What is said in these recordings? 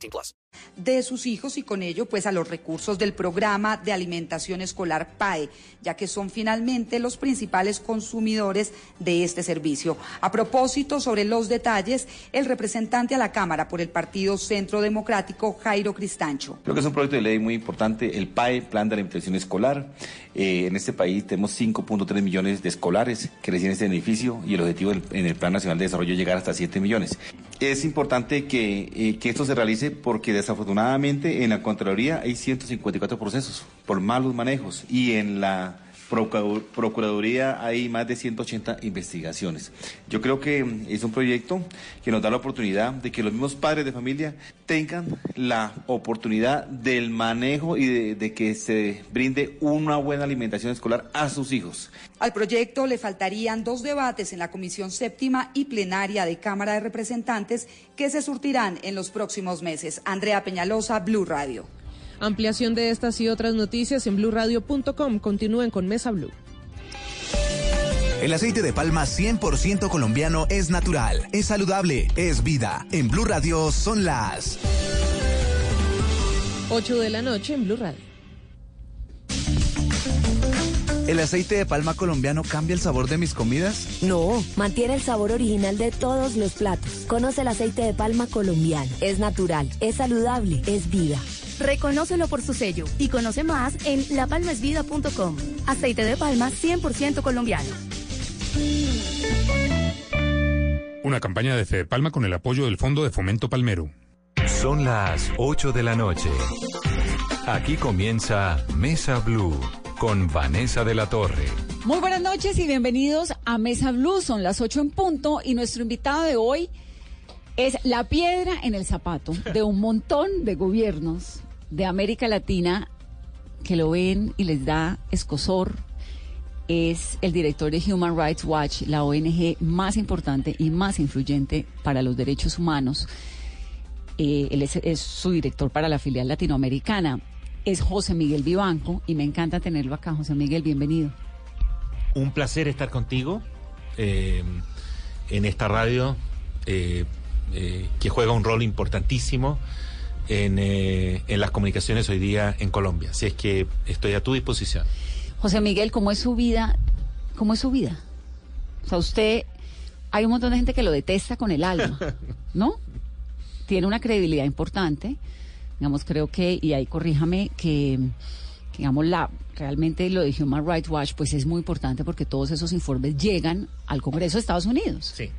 18 plus. de sus hijos y con ello pues a los recursos del programa de alimentación escolar PAE, ya que son finalmente los principales consumidores de este servicio. A propósito sobre los detalles, el representante a la Cámara por el Partido Centro Democrático, Jairo Cristancho. Creo que es un proyecto de ley muy importante, el PAE, Plan de Alimentación Escolar. Eh, en este país tenemos 5.3 millones de escolares que reciben este beneficio y el objetivo en el Plan Nacional de Desarrollo es llegar hasta 7 millones. Es importante que, eh, que esto se realice porque desafortunadamente en la Contraloría hay 154 procesos por malos manejos y en la Procur- Procuraduría hay más de 180 investigaciones. Yo creo que mm, es un proyecto que nos da la oportunidad de que los mismos padres de familia tengan la oportunidad del manejo y de, de que se brinde una buena alimentación escolar a sus hijos. Al proyecto le faltarían dos debates en la Comisión Séptima y Plenaria de Cámara de Representantes que se surtirán en los próximos meses. Andrea Peñalosa, Blue Radio. Ampliación de estas y otras noticias en blurradio.com. Continúen con Mesa Blue. El aceite de palma 100% colombiano es natural, es saludable, es vida. En Blue Radio son las 8 de la noche en Blue Radio. ¿El aceite de palma colombiano cambia el sabor de mis comidas? No, mantiene el sabor original de todos los platos. Conoce el aceite de palma colombiano. Es natural, es saludable, es vida. Reconócelo por su sello y conoce más en lapalmasvida.com. Aceite de palma 100% colombiano. Una campaña de Fede Palma con el apoyo del Fondo de Fomento Palmero. Son las 8 de la noche. Aquí comienza Mesa Blue con Vanessa de la Torre. Muy buenas noches y bienvenidos a Mesa Blue. Son las 8 en punto y nuestro invitado de hoy es la piedra en el zapato de un montón de gobiernos de América Latina que lo ven y les da escosor. Es el director de Human Rights Watch, la ONG más importante y más influyente para los derechos humanos. Eh, él es, su director para la filial latinoamericana. Es José Miguel Vivanco y me encanta tenerlo acá. José Miguel, bienvenido. Un placer estar contigo eh, en esta radio eh, que juega un rol importantísimo en, eh, en las comunicaciones hoy día en Colombia. Así es que estoy a tu disposición. José Miguel, ¿cómo es su vida? ¿Cómo es su vida? O sea, usted, hay un montón de gente que lo detesta con el alma, ¿no? Tiene una credibilidad importante. Digamos, creo que, y ahí corríjame, que, digamos, la, realmente lo de Human Rights Watch, pues es muy importante porque todos esos informes llegan al Congreso de Estados Unidos. Sí.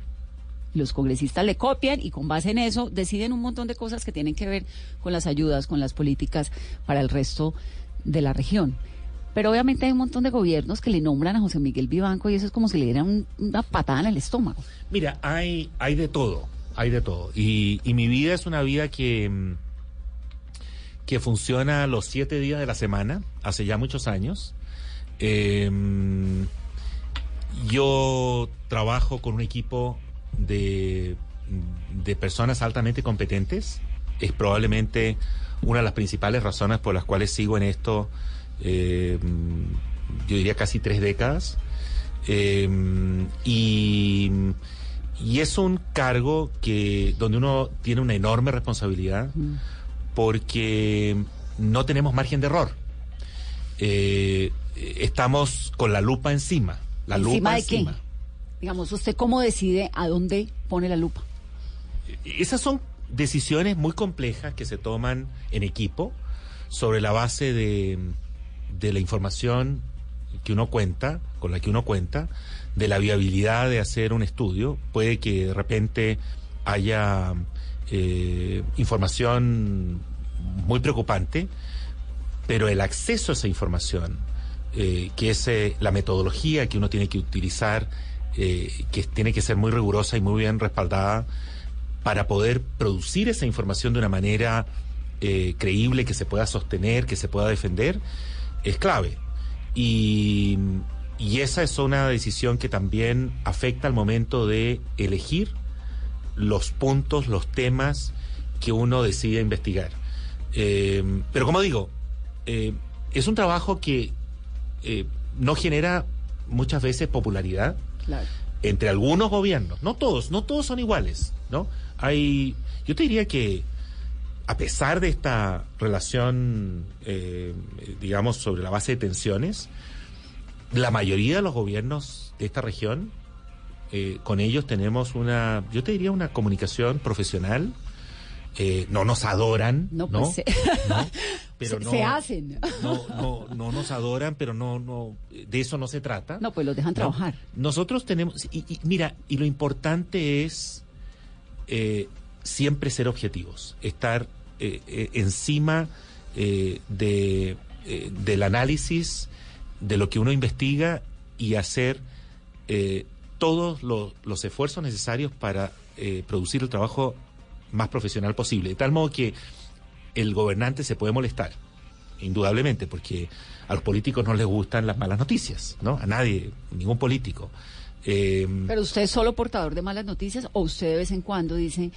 Los congresistas le copian y con base en eso deciden un montón de cosas que tienen que ver con las ayudas, con las políticas para el resto de la región. Pero obviamente hay un montón de gobiernos que le nombran a José Miguel Vivanco y eso es como si le dieran un- una patada en el estómago. Mira, hay, hay de todo, hay de todo. Y, y mi vida es una vida que, mm, que funciona los siete días de la semana, hace ya muchos años. Eh, yo trabajo con un equipo de, de personas altamente competentes. Es probablemente una de las principales razones por las cuales sigo en esto, eh, yo diría casi tres décadas. Eh, y, y es un cargo que donde uno tiene una enorme responsabilidad porque no tenemos margen de error. Eh, estamos con la lupa encima. La ¿Encima lupa de encima. Digamos, ¿usted cómo decide a dónde pone la lupa? Esas son decisiones muy complejas que se toman en equipo sobre la base de, de la información que uno cuenta, con la que uno cuenta, de la viabilidad de hacer un estudio. Puede que de repente haya eh, información muy preocupante, pero el acceso a esa información, eh, que es eh, la metodología que uno tiene que utilizar, eh, que tiene que ser muy rigurosa y muy bien respaldada, para poder producir esa información de una manera eh, creíble, que se pueda sostener, que se pueda defender, es clave. Y, esa es una decisión que también afecta al momento de elegir los puntos, los temas que uno decide investigar. Eh, pero como digo, es un trabajo que no genera muchas veces popularidad Claro. entre algunos gobiernos. No todos, no todos son iguales, ¿no? Hay, yo te diría que a pesar de esta relación, eh, digamos, sobre la base de tensiones, la mayoría de los gobiernos de esta región, eh, con ellos tenemos una, yo te diría una comunicación profesional. Eh, no nos adoran, No, ¿no? pues ¿no? Pero se- no, se hacen. no, no, no nos adoran, pero no, no, de eso no se trata. No, pues los dejan ¿no? trabajar. Nosotros tenemos, y, y mira, y lo importante es eh, siempre ser objetivos, estar eh, eh, encima de, del análisis de lo que uno investiga y hacer todos los, los esfuerzos necesarios para producir el trabajo más profesional posible. De tal modo que el gobernante se puede molestar, indudablemente, porque a los políticos no les gustan las malas noticias, ¿no? A nadie, ningún político. Eh, Pero usted es solo portador de malas noticias o usted de vez en cuando dice,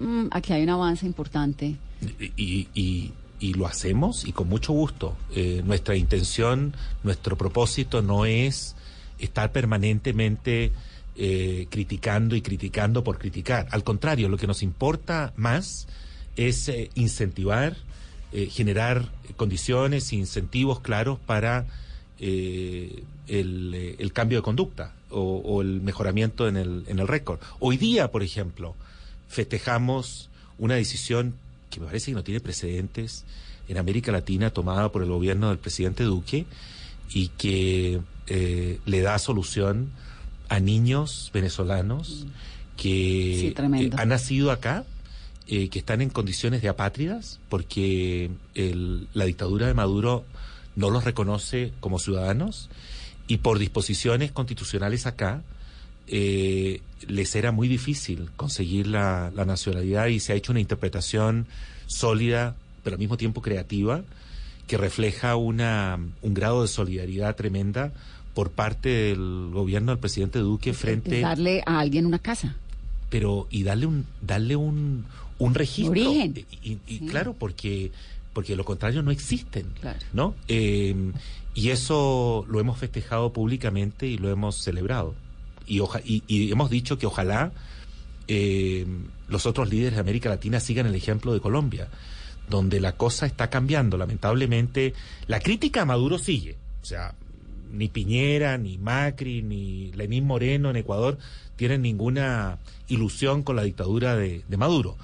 "Mm, aquí hay un avance importante. y, y- y lo hacemos y con mucho gusto. Eh, nuestra intención, nuestro propósito no es estar permanentemente eh, criticando y criticando por criticar. Al contrario, lo que nos importa más es eh, incentivar, eh, generar condiciones e incentivos claros para eh, el, eh, el cambio de conducta o, o el mejoramiento en el, en el récord. Hoy día, por ejemplo, festejamos una decisión que me parece que no tiene precedentes en América Latina tomada por el gobierno del presidente Duque y que eh, le da solución a niños venezolanos que Sí, tremendo. eh, han nacido acá, eh, que están en condiciones de apátridas porque el- la dictadura de Maduro no los reconoce como ciudadanos y por disposiciones constitucionales acá eh, les era muy difícil conseguir la, la nacionalidad y se ha hecho una interpretación sólida, pero al mismo tiempo creativa, que refleja una, un grado de solidaridad tremenda por parte del gobierno del presidente Duque frente Es darle a alguien una casa. pero y darle un darle un, un registro Origen. y, y- y Sí. claro porque porque lo contrario no existen Claro. no Eh, y eso lo hemos festejado públicamente y lo hemos celebrado y, oja- y, y hemos dicho que ojalá eh, los otros líderes de América Latina sigan el ejemplo de Colombia donde la cosa está cambiando lamentablemente la crítica a Maduro sigue o sea ni Piñera, ni Macri, ni Lenín Moreno en Ecuador tienen ninguna ilusión con la dictadura de, de Maduro.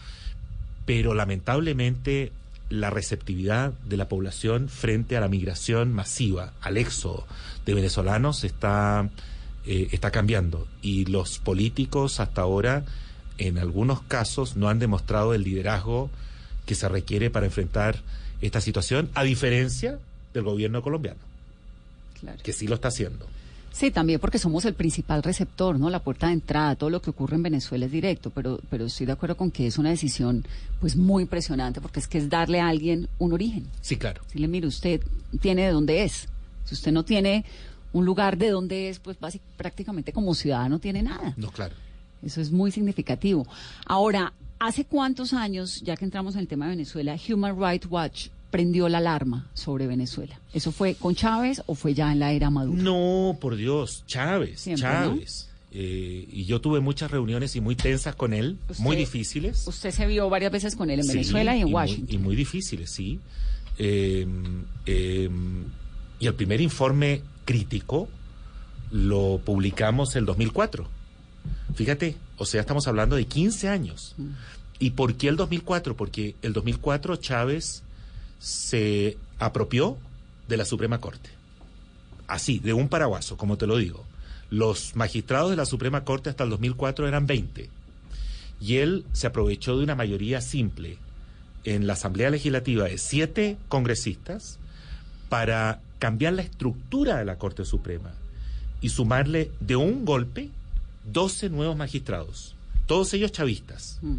Pero lamentablemente la receptividad de la población frente a la migración masiva, al éxodo de venezolanos está, eh, está cambiando. Y los políticos hasta ahora, en algunos casos, no han demostrado el liderazgo que se requiere para enfrentar esta situación, a diferencia del gobierno colombiano Claro. que sí lo está haciendo. Sí, también porque somos el principal receptor, ¿no? La puerta de entrada, todo lo que ocurre en Venezuela es directo, pero, pero estoy de acuerdo con que es una decisión pues muy impresionante porque es que es darle a alguien un origen. Sí, claro. Si le mire, usted tiene de dónde es. Si usted no tiene un lugar de dónde es, pues básic- prácticamente como ciudadano tiene nada. No, claro. Eso es muy significativo. Ahora, ¿hace cuántos años, ya que entramos en el tema de Venezuela, Human Rights Watch prendió la alarma sobre Venezuela? ¿Eso fue con Chávez o fue ya en la era Maduro? No, por Dios, Chávez, Siempre, Chávez. Eh, y yo tuve muchas reuniones y muy tensas con él, Usted- muy difíciles. Usted se vio varias veces con él en Sí, Venezuela y en muy- Washington. y muy difíciles, sí. Eh, eh, y el primer informe crítico lo publicamos el 2004. Fíjate, o sea, estamos hablando de 15 años. Mm. ¿Y por qué el 2004? Porque el 2004 Chávez se apropió de la Suprema Corte. Así, de un paraguaso, como te lo digo. Los magistrados de la Suprema Corte hasta el 2004 eran 20. Y él se aprovechó de una mayoría simple en la Asamblea Legislativa de siete congresistas para cambiar la estructura de la Corte Suprema y sumarle de un golpe 12 nuevos magistrados, todos ellos chavistas, Mm.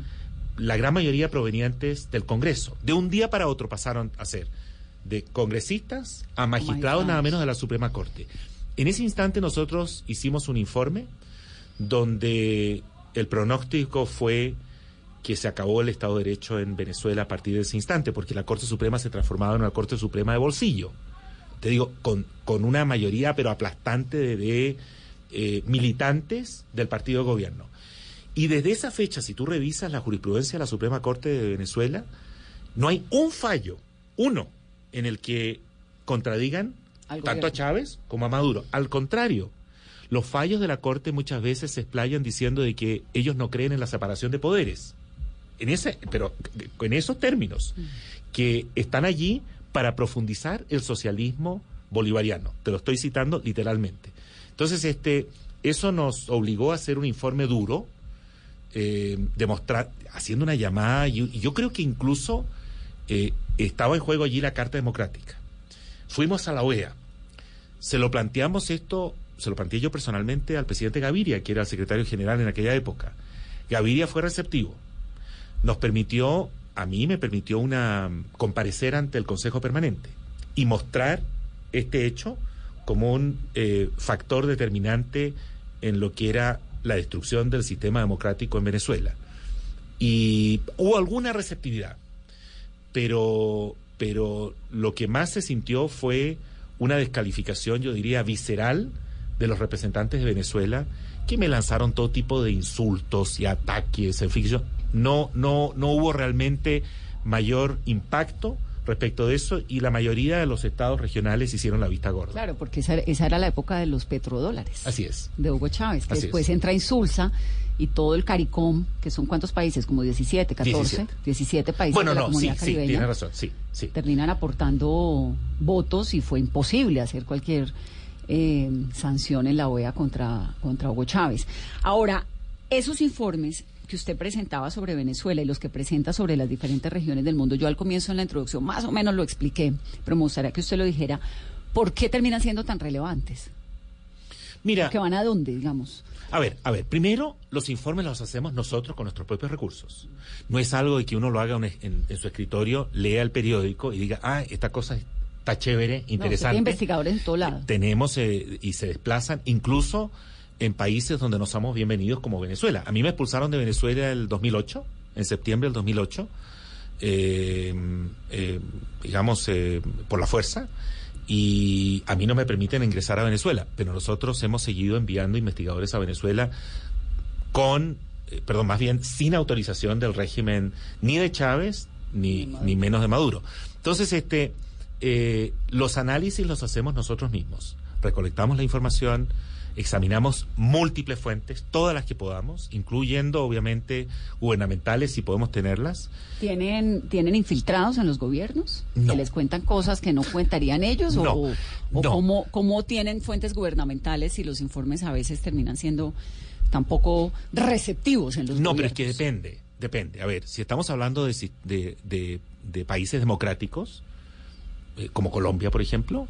La gran mayoría provenientes del Congreso. De un día para otro pasaron a ser de congresistas a magistrados nada menos de la Suprema Corte. En ese instante nosotros hicimos un informe donde el pronóstico fue que se acabó el Estado de Derecho en Venezuela a partir de ese instante, porque la Corte Suprema se transformaba en una Corte Suprema de bolsillo. Te digo, con, con una mayoría pero aplastante de, eh, militantes del partido de gobierno. Y desde esa fecha, si tú revisas la jurisprudencia de la Suprema Corte de Venezuela, no hay un fallo, uno, en el que contradigan Al tanto a. Chávez como a Maduro. Al contrario, los fallos de la Corte muchas veces se explayan diciendo de que ellos no creen en la separación de poderes. En ese, pero en esos términos, que están allí para profundizar el socialismo bolivariano. Te lo estoy citando literalmente. Entonces, este, eso nos obligó a hacer un informe duro, eh, haciendo una llamada, y, y yo creo que incluso eh, estaba en juego allí la Carta Democrática. Fuimos a la OEA, se lo planteamos esto, se lo planteé yo personalmente al presidente Gaviria, que era el secretario general en aquella época. Gaviria fue receptivo. Nos permitió, a mí me permitió una comparecer ante el Consejo Permanente y mostrar este hecho como un eh, factor determinante en lo que era la destrucción del sistema democrático en Venezuela. Y hubo alguna receptividad, pero, pero lo que más se sintió fue una descalificación, yo diría, visceral de los representantes de Venezuela que me lanzaron todo tipo de insultos y ataques, en no, no, no hubo realmente mayor impacto respecto de eso y la mayoría de los estados regionales hicieron la vista gorda. Claro, porque esa, esa era la época de los petrodólares. Así es. de Hugo Chávez, que Así después es. entra Insulsa y todo el CARICOM, que son cuántos países, como 17, 14, 17, 17. países Bueno, de la no, sí, comunidad sí, caribeña, tiene razón, sí, sí. terminan aportando votos y fue imposible hacer cualquier eh, sanción en la OEA contra, contra Hugo Chávez. Ahora, esos informes que usted presentaba sobre Venezuela y los que presenta sobre las diferentes regiones del mundo, yo al comienzo en la introducción más o menos lo expliqué, pero me gustaría que usted lo dijera, ¿por qué terminan siendo tan relevantes? Mira, ¿Que van a dónde, digamos? A ver, a ver, primero los informes los hacemos nosotros con nuestros propios recursos. No es algo de que uno lo haga en, en su escritorio, lea el periódico y diga, ah, esta cosa está chévere, No, interesante. tiene investigadores en todo lado. Tenemos eh, y se desplazan incluso en países donde no somos bienvenidos como Venezuela. A mí me expulsaron de Venezuela el 2008, en septiembre del 2008, eh, eh, digamos, eh, por la fuerza, y a mí no me permiten ingresar a Venezuela, pero nosotros hemos seguido enviando investigadores a Venezuela con, eh, perdón, más bien sin autorización del régimen ni de Chávez ni, ni menos de Maduro. Entonces, este, eh, los análisis los hacemos nosotros mismos. Recolectamos la información, examinamos múltiples fuentes, todas las que podamos, incluyendo obviamente gubernamentales si podemos tenerlas. ¿Tienen, ¿Tienen infiltrados en los gobiernos? No. ¿Que les cuentan cosas que no cuentarían ellos? No, ¿O, o no. cómo, cómo tienen fuentes gubernamentales y los informes a veces terminan siendo tampoco receptivos en los No, pero es gobiernos? que depende, depende. A ver, si estamos hablando de, si- de, de- de países democráticos, eh, como Colombia, por ejemplo,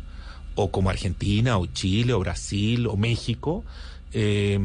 o como Argentina, o Chile, o Brasil, o México, eh,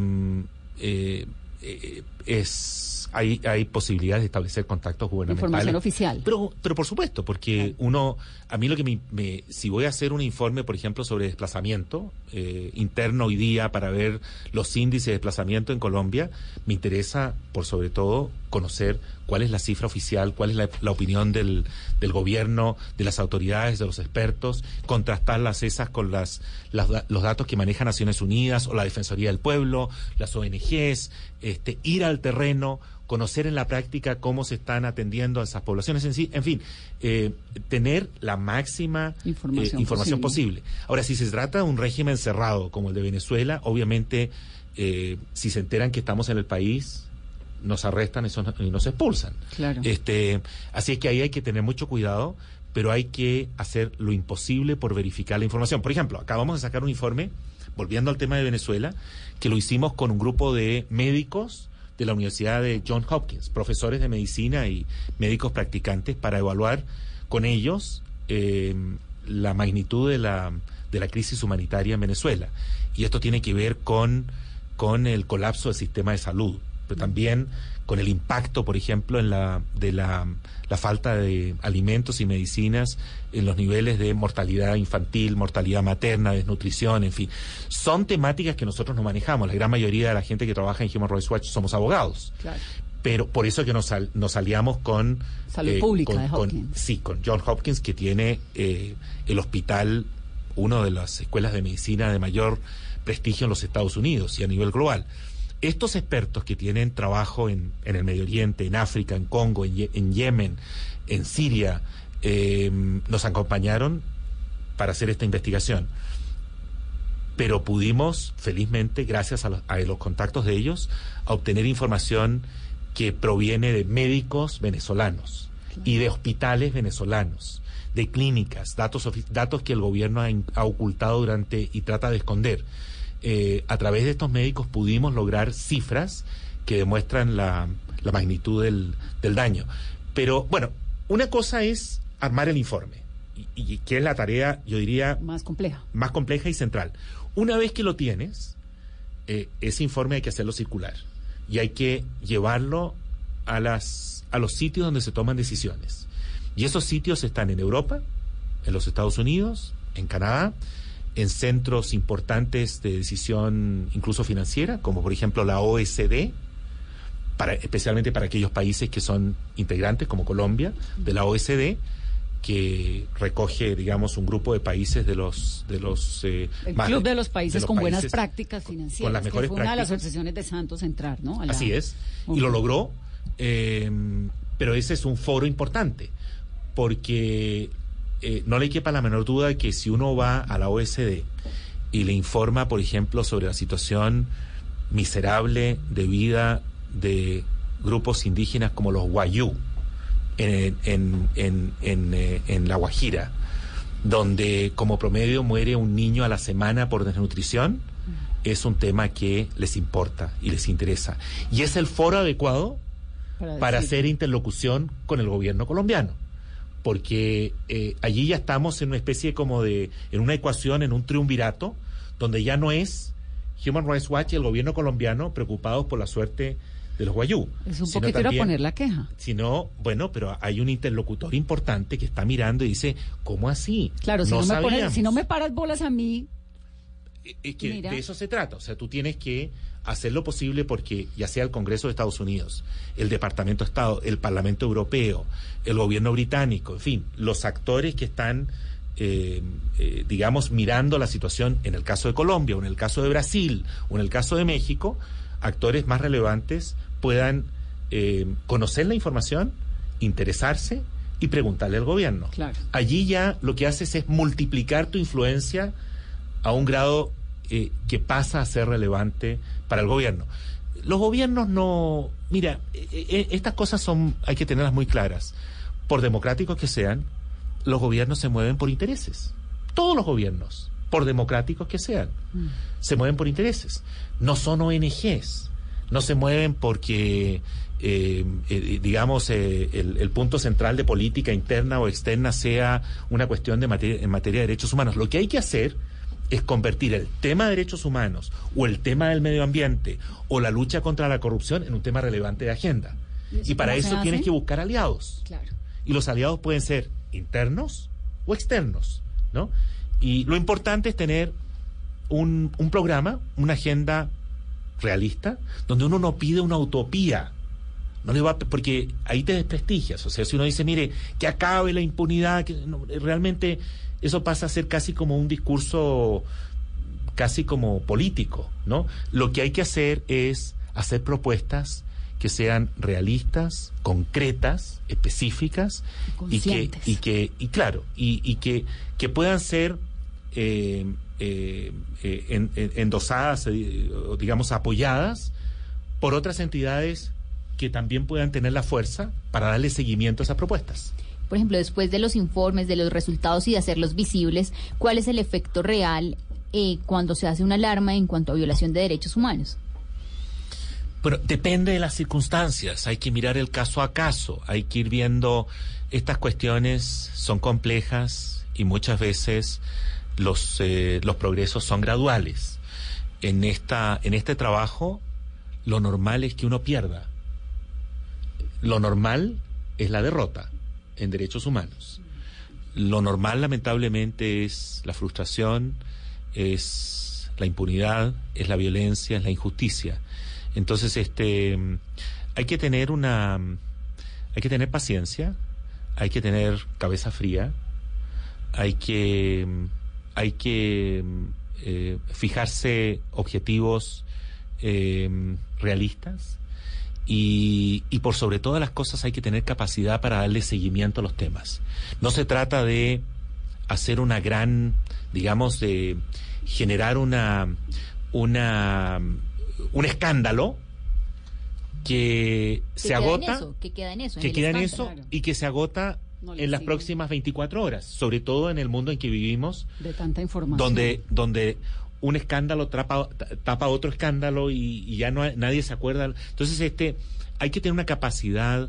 eh, eh, es, hay, hay posibilidades de establecer contactos gubernamentales. Información oficial. Pero, pero por supuesto, porque uno, a mí lo que me, me- si voy a hacer un informe, por ejemplo, sobre desplazamiento eh, interno hoy día para ver los índices de desplazamiento en Colombia, me interesa, por sobre todo, conocer cuál es la cifra oficial, cuál es la, la opinión del, del gobierno, de las autoridades, de los expertos, contrastarlas esas con las, las los datos que maneja Naciones Unidas o la Defensoría del Pueblo, las ONGs, este, ir al terreno, conocer en la práctica cómo se están atendiendo a esas poblaciones en sí, en fin, eh, tener la máxima eh, Información posible. posible. Ahora, si se trata de un régimen cerrado como el de Venezuela, obviamente, eh, si se enteran que estamos en el país, nos arrestan y nos expulsan. Claro. Este, así es que ahí hay que tener mucho cuidado, pero hay que hacer lo imposible por verificar la información. Por ejemplo, acabamos de sacar un informe, volviendo al tema de Venezuela, que lo hicimos con un grupo de médicos de la Universidad de John Hopkins, profesores de medicina y médicos practicantes, para evaluar con ellos eh, la magnitud de la, de la crisis humanitaria en Venezuela. Y esto tiene que ver con, con el colapso del sistema de salud, pero también con el impacto, por ejemplo, en la, de la, la falta de alimentos y medicinas en los niveles de mortalidad infantil, mortalidad materna, desnutrición, en fin. Son temáticas que nosotros no manejamos. La gran mayoría de la gente que trabaja en Human Rights Watch somos abogados. Claro. Pero por eso que nos, nos aliamos con... Salud eh, Pública con- de con- Hopkins. sí, con John Hopkins, que tiene eh, el hospital, una de las escuelas de medicina de mayor prestigio en los Estados Unidos y a nivel global. Estos expertos que tienen trabajo en, en el Medio Oriente, en África, en Congo, en, Ye- en Yemen, en Siria, eh, nos acompañaron para hacer esta investigación. Pero pudimos, felizmente, gracias a los, a los contactos de ellos, obtener información que proviene de médicos venezolanos y de hospitales venezolanos, de clínicas, datos, datos que el gobierno ha ocultado durante y trata de esconder. Eh, a través de estos médicos pudimos lograr cifras que demuestran la, la magnitud del, del daño. Pero bueno, una cosa es armar el informe, y, y que es la tarea, yo diría, Más compleja. más compleja y central. Una vez que lo tienes, eh, ese informe hay que hacerlo circular y hay que llevarlo a, las, a los sitios donde se toman decisiones. Y esos sitios están en Europa, en los Estados Unidos, en Canadá, en centros importantes de decisión incluso financiera, como por ejemplo la OSD, para, especialmente para aquellos países que son integrantes, como Colombia, de la OSD, que recoge, digamos, un grupo de países de los... De los eh, El más Club de los Países los con buenas prácticas financieras. las que mejores fue una de las prácticas. obsesiones de Santos entrar, ¿no? La- Así es, y lo logró, eh, pero ese es un foro importante, porque eh, no le quepa la menor duda que si uno va a la OSD y le informa, por ejemplo, sobre la situación miserable de vida de grupos indígenas como los Wayuu en, en, en, en, eh, La Guajira, donde como promedio muere un niño a la semana por desnutrición, es un tema que les importa y les interesa. Y es el foro adecuado Para hacer interlocución con el gobierno colombiano. Porque eh, allí ya estamos en una especie como de, en una ecuación, en un triunvirato, donde ya no es Human Rights Watch y el gobierno colombiano preocupados por la suerte de los guayú. Es un poquito ir a también- poner la queja. sino, bueno, pero hay un interlocutor importante que está mirando y dice, ¿cómo así? Claro, si no, me pones- sabíamos". si no me paras bolas a mí, Es que Mira. de eso se trata. O sea, tú tienes que hacer lo posible porque ya sea el Congreso de Estados Unidos, el Departamento de Estado, el Parlamento Europeo, el gobierno británico, en fin, los actores que están, eh, eh, digamos, mirando la situación en el caso de Colombia, o en el caso de Brasil, o en el caso de México, actores más relevantes puedan eh, conocer la información, interesarse y preguntarle al gobierno. Claro. Allí ya lo que haces es multiplicar tu influencia a un grado eh, que pasa a ser relevante para el gobierno. Los gobiernos no, mira, eh, eh, estas cosas son, hay que tenerlas muy claras. Por democráticos que sean, los gobiernos se mueven por intereses. Todos los gobiernos, por democráticos que sean, se mueven por intereses. No son ONGs, no se mueven porque, eh, eh, digamos, eh, el, el punto central de política interna o externa sea una cuestión de materia, en materia de derechos humanos. Lo que hay que hacer es convertir el tema de derechos humanos o el tema del medio ambiente o la lucha contra la corrupción en un tema relevante de agenda. ¿Y para eso tienes que buscar aliados. claro. Y los aliados pueden ser internos o externos, ¿no? Y lo importante es tener un, un programa, una agenda realista, donde uno no pide una utopía. No le va porque ahí te desprestigias. O sea, si uno dice, mire, que acabe la impunidad, que no, realmente eso pasa a ser casi como un discurso casi como político, ¿no? Lo que hay que hacer es hacer propuestas que sean realistas, concretas, específicas y que, Conscientes. y que, y claro, y, y que, que puedan ser eh, eh, eh, en- en- endosadas, o digamos, apoyadas por otras entidades que también puedan tener la fuerza para darle seguimiento a esas propuestas. Por ejemplo, después de los informes, de los resultados y de hacerlos visibles, ¿cuál es el efecto real eh, cuando se hace una alarma en cuanto a violación de derechos humanos? Pero depende de las circunstancias, hay que mirar el caso a caso, hay que ir viendo, estas cuestiones son complejas y muchas veces los, eh, los progresos son graduales. En, esta, en este trabajo lo normal es que uno pierda, lo normal es la derrota en derechos humanos. Lo normal, lamentablemente, es la frustración, es la impunidad, es la violencia, es la injusticia. Entonces, este, hay que tener una, hay que tener paciencia, hay que tener cabeza fría, hay que, hay que eh, fijarse objetivos eh, realistas y, y por sobre todas las cosas hay que tener capacidad para darle seguimiento a los temas. No se trata de hacer una gran, digamos, de generar una, una, un escándalo que, Que se queda en agota, eso, que queda en eso, en que el queda en eso y que se agota No en las sigue. próximas 24 horas, sobre todo en el mundo en que vivimos, De tanta información. donde, donde un escándalo tapa, tapa otro escándalo y, y ya no hay- nadie se acuerda. Entonces, este, hay que tener una capacidad,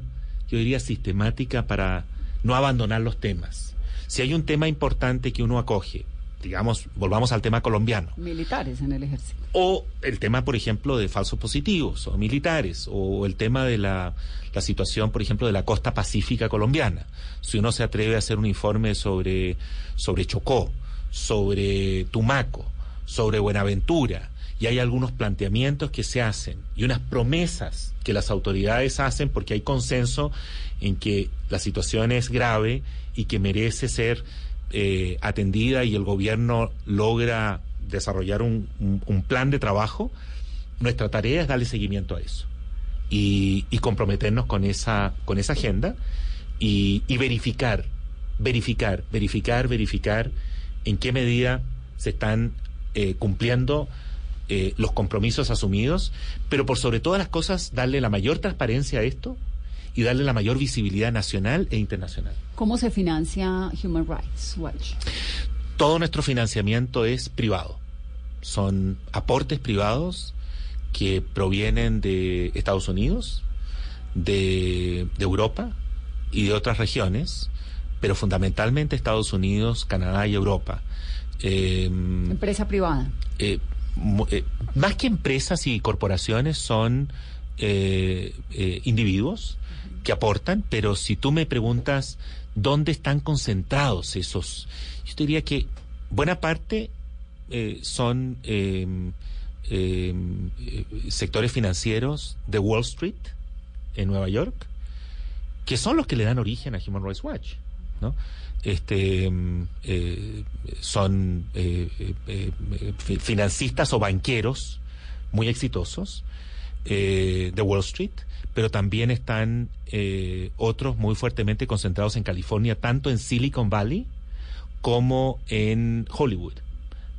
yo diría, sistemática para no abandonar los temas. Si hay un tema importante que uno acoge, digamos, volvamos al tema colombiano, Militares en el ejército. o el tema, por ejemplo, de falsos positivos o militares, o el tema de la, la situación, por ejemplo, de la costa pacífica colombiana. Si uno se atreve a hacer un informe sobre, sobre Chocó, sobre Tumaco, sobre Buenaventura, y hay algunos planteamientos que se hacen y unas promesas que las autoridades hacen porque hay consenso en que la situación es grave y que merece ser eh, atendida y el gobierno logra desarrollar un, plan de trabajo, nuestra tarea es darle seguimiento a eso y, y comprometernos con esa, con esa agenda y, y verificar, verificar, verificar, verificar en qué medida se están eh, cumpliendo eh, los compromisos asumidos, pero por sobre todas las cosas darle la mayor transparencia a esto y darle la mayor visibilidad nacional e internacional. ¿Cómo se financia Human Rights Watch? todo nuestro financiamiento es privado. Son aportes privados que provienen de Estados Unidos, de, de Europa y de otras regiones, pero fundamentalmente Estados Unidos, Canadá y Europa. Eh, Empresa privada. eh, eh, más que empresas y corporaciones son eh, individuos que aportan, pero si tú me preguntas dónde están concentrados esos, yo te diría que buena parte eh, son eh, eh, sectores financieros de Wall Street en Nueva York, que son los que le dan origen a Human Rights Watch, ¿no? Este, mm, eh, son eh, eh, eh, fi- financistas o banqueros muy exitosos de Wall Street, pero también están otros muy fuertemente concentrados en California, tanto en Silicon Valley como en Hollywood.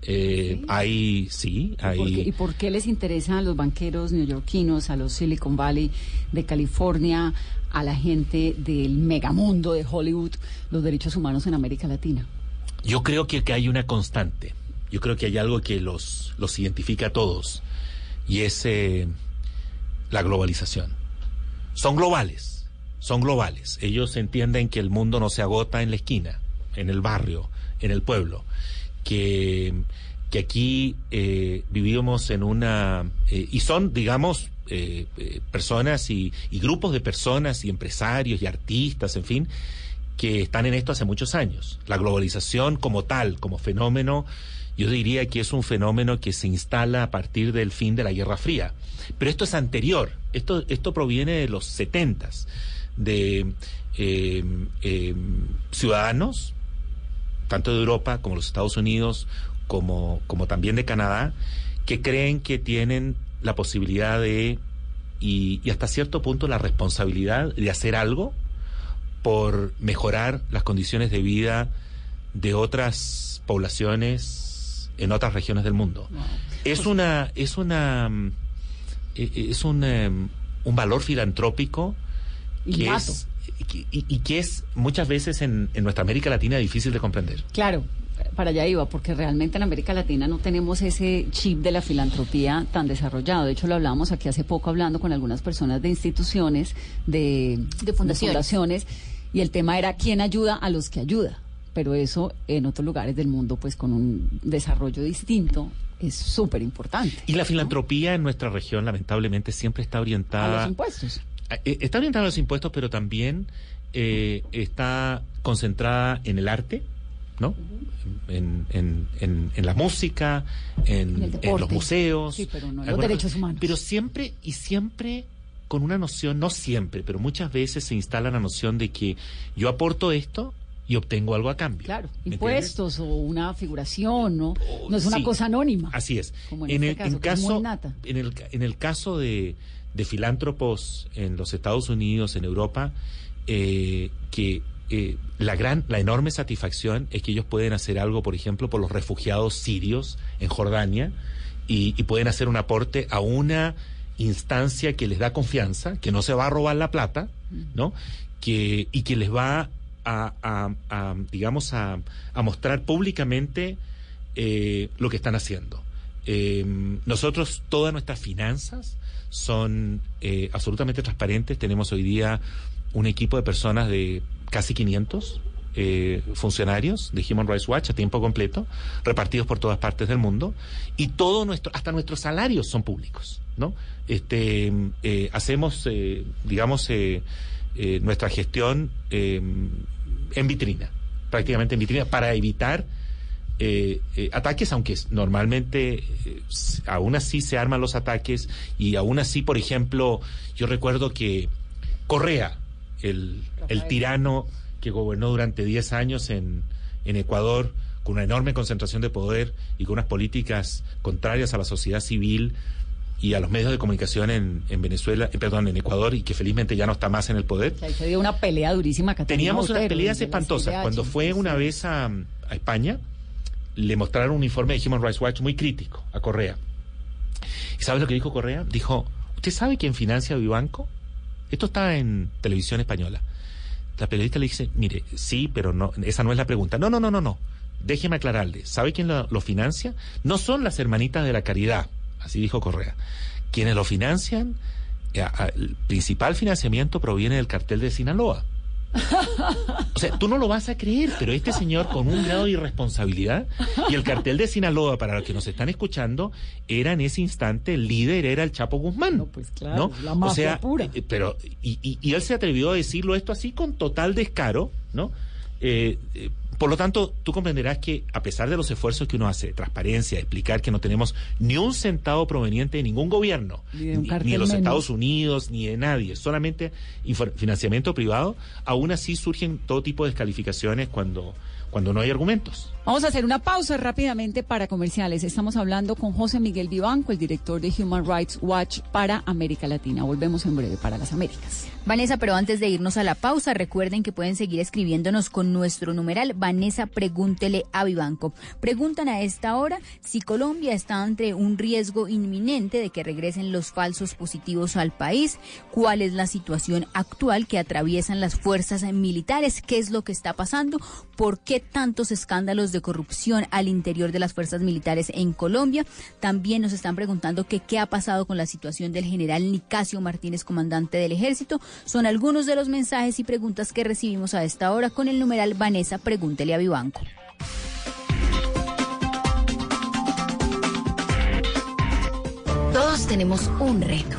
Eh, Hay, sí, ¿Y por, qué, y por qué les interesa a los banqueros neoyorquinos, a los Silicon Valley de California, a la gente del megamundo de Hollywood, los derechos humanos en América Latina? Yo creo que, que hay una constante. Yo creo que hay algo que los, los identifica a todos. Y es eh, la globalización. Son globales. Son globales. Ellos entienden que el mundo no se agota en la esquina, en el barrio, en el pueblo. Que, que aquí eh, vivimos en una... eh, y son, digamos, eh, eh, personas y, y grupos de personas y empresarios y artistas, en fin, que están en esto hace muchos años. La globalización como tal, como fenómeno, yo diría que es un fenómeno que se instala a partir del fin de la Guerra Fría. Pero esto es anterior, esto, esto proviene de los setentas, de eh, ciudadanos, tanto de Europa como los Estados Unidos, como, como también de Canadá, que creen que tienen la posibilidad de, y, y hasta cierto punto la responsabilidad de hacer algo por mejorar las condiciones de vida de otras poblaciones en otras regiones del mundo. Es una es una eh, eh, es un em, un valor filantrópico que Innato. es y, y que es muchas veces en, en nuestra América Latina difícil de comprender. Claro, para allá iba, porque realmente en América Latina no tenemos ese chip de la filantropía tan desarrollado. De hecho, lo hablábamos aquí hace poco hablando con algunas personas de instituciones, de, De fundaciones. fundaciones, y el tema era quién ayuda a los que ayuda. Pero eso en otros lugares del mundo, pues con un desarrollo distinto, es súper importante. Y la filantropía en nuestra región lamentablemente siempre está A orientada los impuestos. Eh, está orientada a los impuestos, pero también eh, está concentrada en el arte, ¿no? En, en- en- en la música, en, los museos. Sí, pero no en los derechos cosa. humanos. Pero siempre y siempre con una noción, no siempre, pero muchas veces se instala la noción de que yo aporto esto y obtengo algo a cambio. Claro, ¿Me impuestos o una figuración, ¿no? No es una Sí, cosa anónima. Así es. Como en en, este el, caso, en caso, nata. en el, en el caso de, de filántropos en los Estados Unidos, en Europa, eh, que eh, la gran, la enorme satisfacción es que ellos pueden hacer algo, por ejemplo, por los refugiados sirios en Jordania y, pueden hacer un aporte a una instancia que les da confianza, que no se va a robar la plata, ¿no? Que, y que les va a, digamos, a, a mostrar públicamente eh, lo que están haciendo. Nosotros, todas nuestras finanzas son eh, absolutamente transparentes. Tenemos hoy día un equipo de personas de casi 500 eh, funcionarios de Human Rights Watch a tiempo completo, repartidos por todas partes del mundo, y todo nuestro, hasta nuestros salarios son públicos, ¿no? Este, eh, hacemos, eh, digamos, eh, eh, nuestra gestión en vitrina, prácticamente en vitrina, para evitar eh, eh, ataques, aunque normalmente eh, aún así se arman los ataques y aún así, por ejemplo, yo recuerdo que Correa, el, el tirano que gobernó durante 10 años en, en Ecuador, con una enorme concentración de poder y con unas políticas contrarias a la sociedad civil y a los medios de comunicación en, en Venezuela, eh, perdón, en Ecuador, y que felizmente ya no está más en el poder. Ahí se dio una pelea durísima. Catalina Teníamos unas peleas espantosas. Cuando fue una vez a, a España, le mostraron un informe de Human Rights Watch muy crítico a Correa. ¿Y sabes lo que dijo Correa? Dijo, ¿usted sabe quién financia Vivanco? Esto está en televisión española. La periodista le dice, mire, sí, pero no, esa no es la pregunta. No, no, no, no, no. Déjeme aclararle. ¿Sabe quién lo, lo financia? No son las hermanitas de la caridad, así dijo Correa. Quienes lo financian, eh, el principal financiamiento proviene del cartel de Sinaloa. O sea, tú no lo vas a creer, pero este señor con un grado de irresponsabilidad y el cartel de Sinaloa, para los que nos están escuchando, era en ese instante el líder, era el Chapo Guzmán. pues claro, ¿no? la o mafia sea, pura. eh, pero y, y- y él se atrevió a decirlo esto así con total descaro, ¿no? Eh, eh, por lo tanto, tú comprenderás que a pesar de los esfuerzos que uno hace, transparencia, explicar que no tenemos ni un centavo proveniente de ningún gobierno, Ni de ni, de los. Estados Unidos, ni de nadie, solamente financiamiento privado, aún así surgen todo tipo de descalificaciones cuando, cuando no hay argumentos. Vamos a hacer una pausa rápidamente para comerciales. Estamos hablando con José Miguel Vivanco, el director de Human Rights Watch para América Latina. Volvemos en breve para las Américas. Vanessa, pero antes de irnos a la pausa, recuerden que pueden seguir escribiéndonos con nuestro numeral Vanessa Pregúntele a Vivanco. Preguntan a esta hora si Colombia está ante un riesgo inminente de que regresen los falsos positivos al país, cuál es la situación actual que atraviesan las fuerzas militares, qué es lo que está pasando, por qué tantos escándalos de corrupción al interior de las fuerzas militares en Colombia. También nos están preguntando qué ha pasado con la situación del general Nicasio Martínez, comandante del ejército. Son algunos de los mensajes y preguntas que recibimos a esta hora con el numeral Vanessa Pregúntele a Vivanco. Todos tenemos un reto,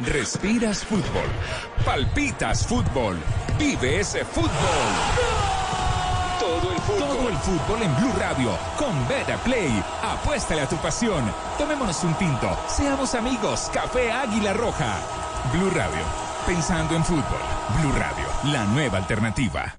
Respiras fútbol. Palpitas fútbol. Vive ese fútbol. Todo el fútbol. En Blue Radio. Con Beta Play. Apuéstale a tu pasión. Tomémonos un tinto. Seamos amigos. Café Águila Roja. Blue Radio. Pensando en fútbol. Blue Radio. La nueva alternativa.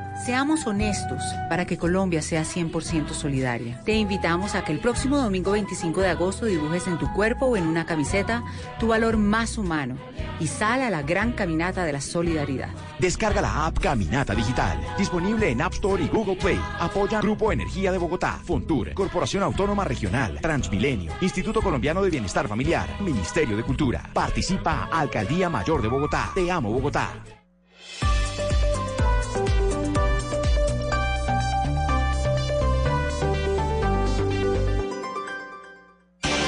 Seamos honestos para que Colombia sea 100% solidaria. Te invitamos a que el próximo domingo 25 de agosto dibujes en tu cuerpo o en una camiseta tu valor más humano y sal a la gran caminata de la solidaridad. Descarga la app Caminata Digital, disponible en App Store y Google Play. Apoya Grupo Energía de Bogotá, Fontur, Corporación Autónoma Regional, Transmilenio, Instituto Colombiano de Bienestar Familiar, Ministerio de Cultura. Participa Alcaldía Mayor de Bogotá. Te amo Bogotá.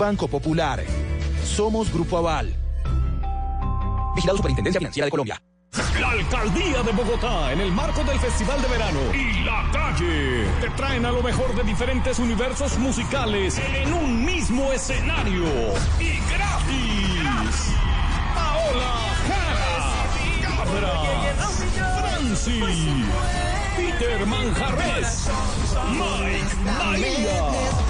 Banco Popular. Somos Grupo Aval. Vigilado Superintendencia Financiera de Colombia. La Alcaldía de Bogotá, en el marco del Festival de Verano y La Calle, te traen a lo mejor de diferentes universos musicales en un mismo escenario y gratis. Paola Jara, Cabra, Franci, Peter Manjarres, Mike María,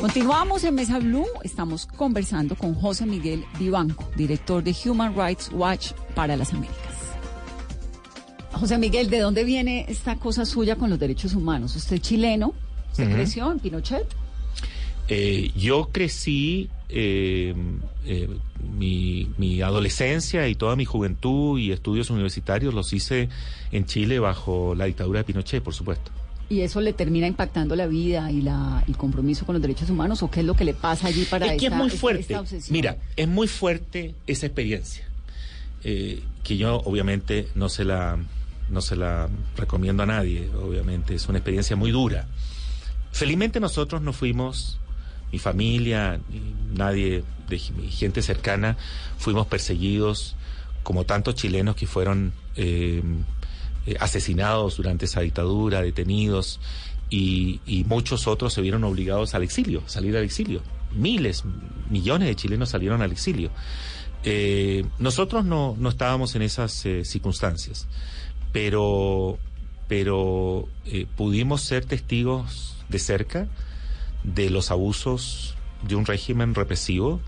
Continuamos en Mesa Blue. Estamos conversando con José Miguel Vivanco, director de Human Rights Watch para las Américas. José Miguel, ¿de dónde viene esta cosa suya con los derechos humanos? ¿Usted es chileno? ¿Se Ujú. creció en Pinochet? Eh, yo crecí eh, eh, mi, mi adolescencia y toda mi juventud y estudios universitarios los hice en Chile bajo la dictadura de Pinochet, por supuesto. ¿Y eso le termina impactando la vida y la, el compromiso con los derechos humanos? ¿O qué es lo que le pasa allí para es que esta, es muy fuerte. esta obsesión? Mira, es muy fuerte esa experiencia. eh, que yo obviamente no se la no se la recomiendo a nadie. Obviamente es una experiencia muy dura. Felizmente nosotros no fuimos, mi familia, ni nadie de mi gente cercana, fuimos perseguidos como tantos chilenos que fueron eh, eh, asesinados durante esa dictadura, detenidos, y, muchos otros se vieron obligados al exilio, salir al exilio. Miles, millones de chilenos salieron al exilio. Eh, nosotros no, no estábamos en esas eh, circunstancias, pero, pero pudimos ser testigos de cerca de los abusos de un régimen represivo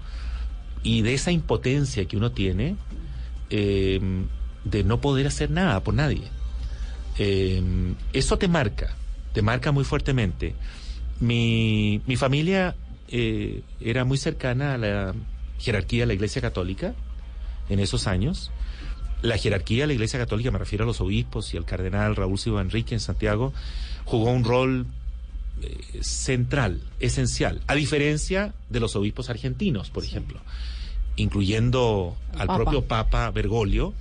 y de esa impotencia que uno tiene de no poder hacer nada por nadie. Eh, eso te marca, te marca muy fuertemente. Mi, mi familia eh, era muy cercana a la jerarquía de la Iglesia Católica en esos años. La jerarquía de la Iglesia Católica, me refiero a los obispos y al cardenal Raúl Silva Enrique en Santiago, jugó un rol eh, central, esencial, a diferencia de los obispos argentinos, por ejemplo, incluyendo al Papa. propio Papa Bergoglio,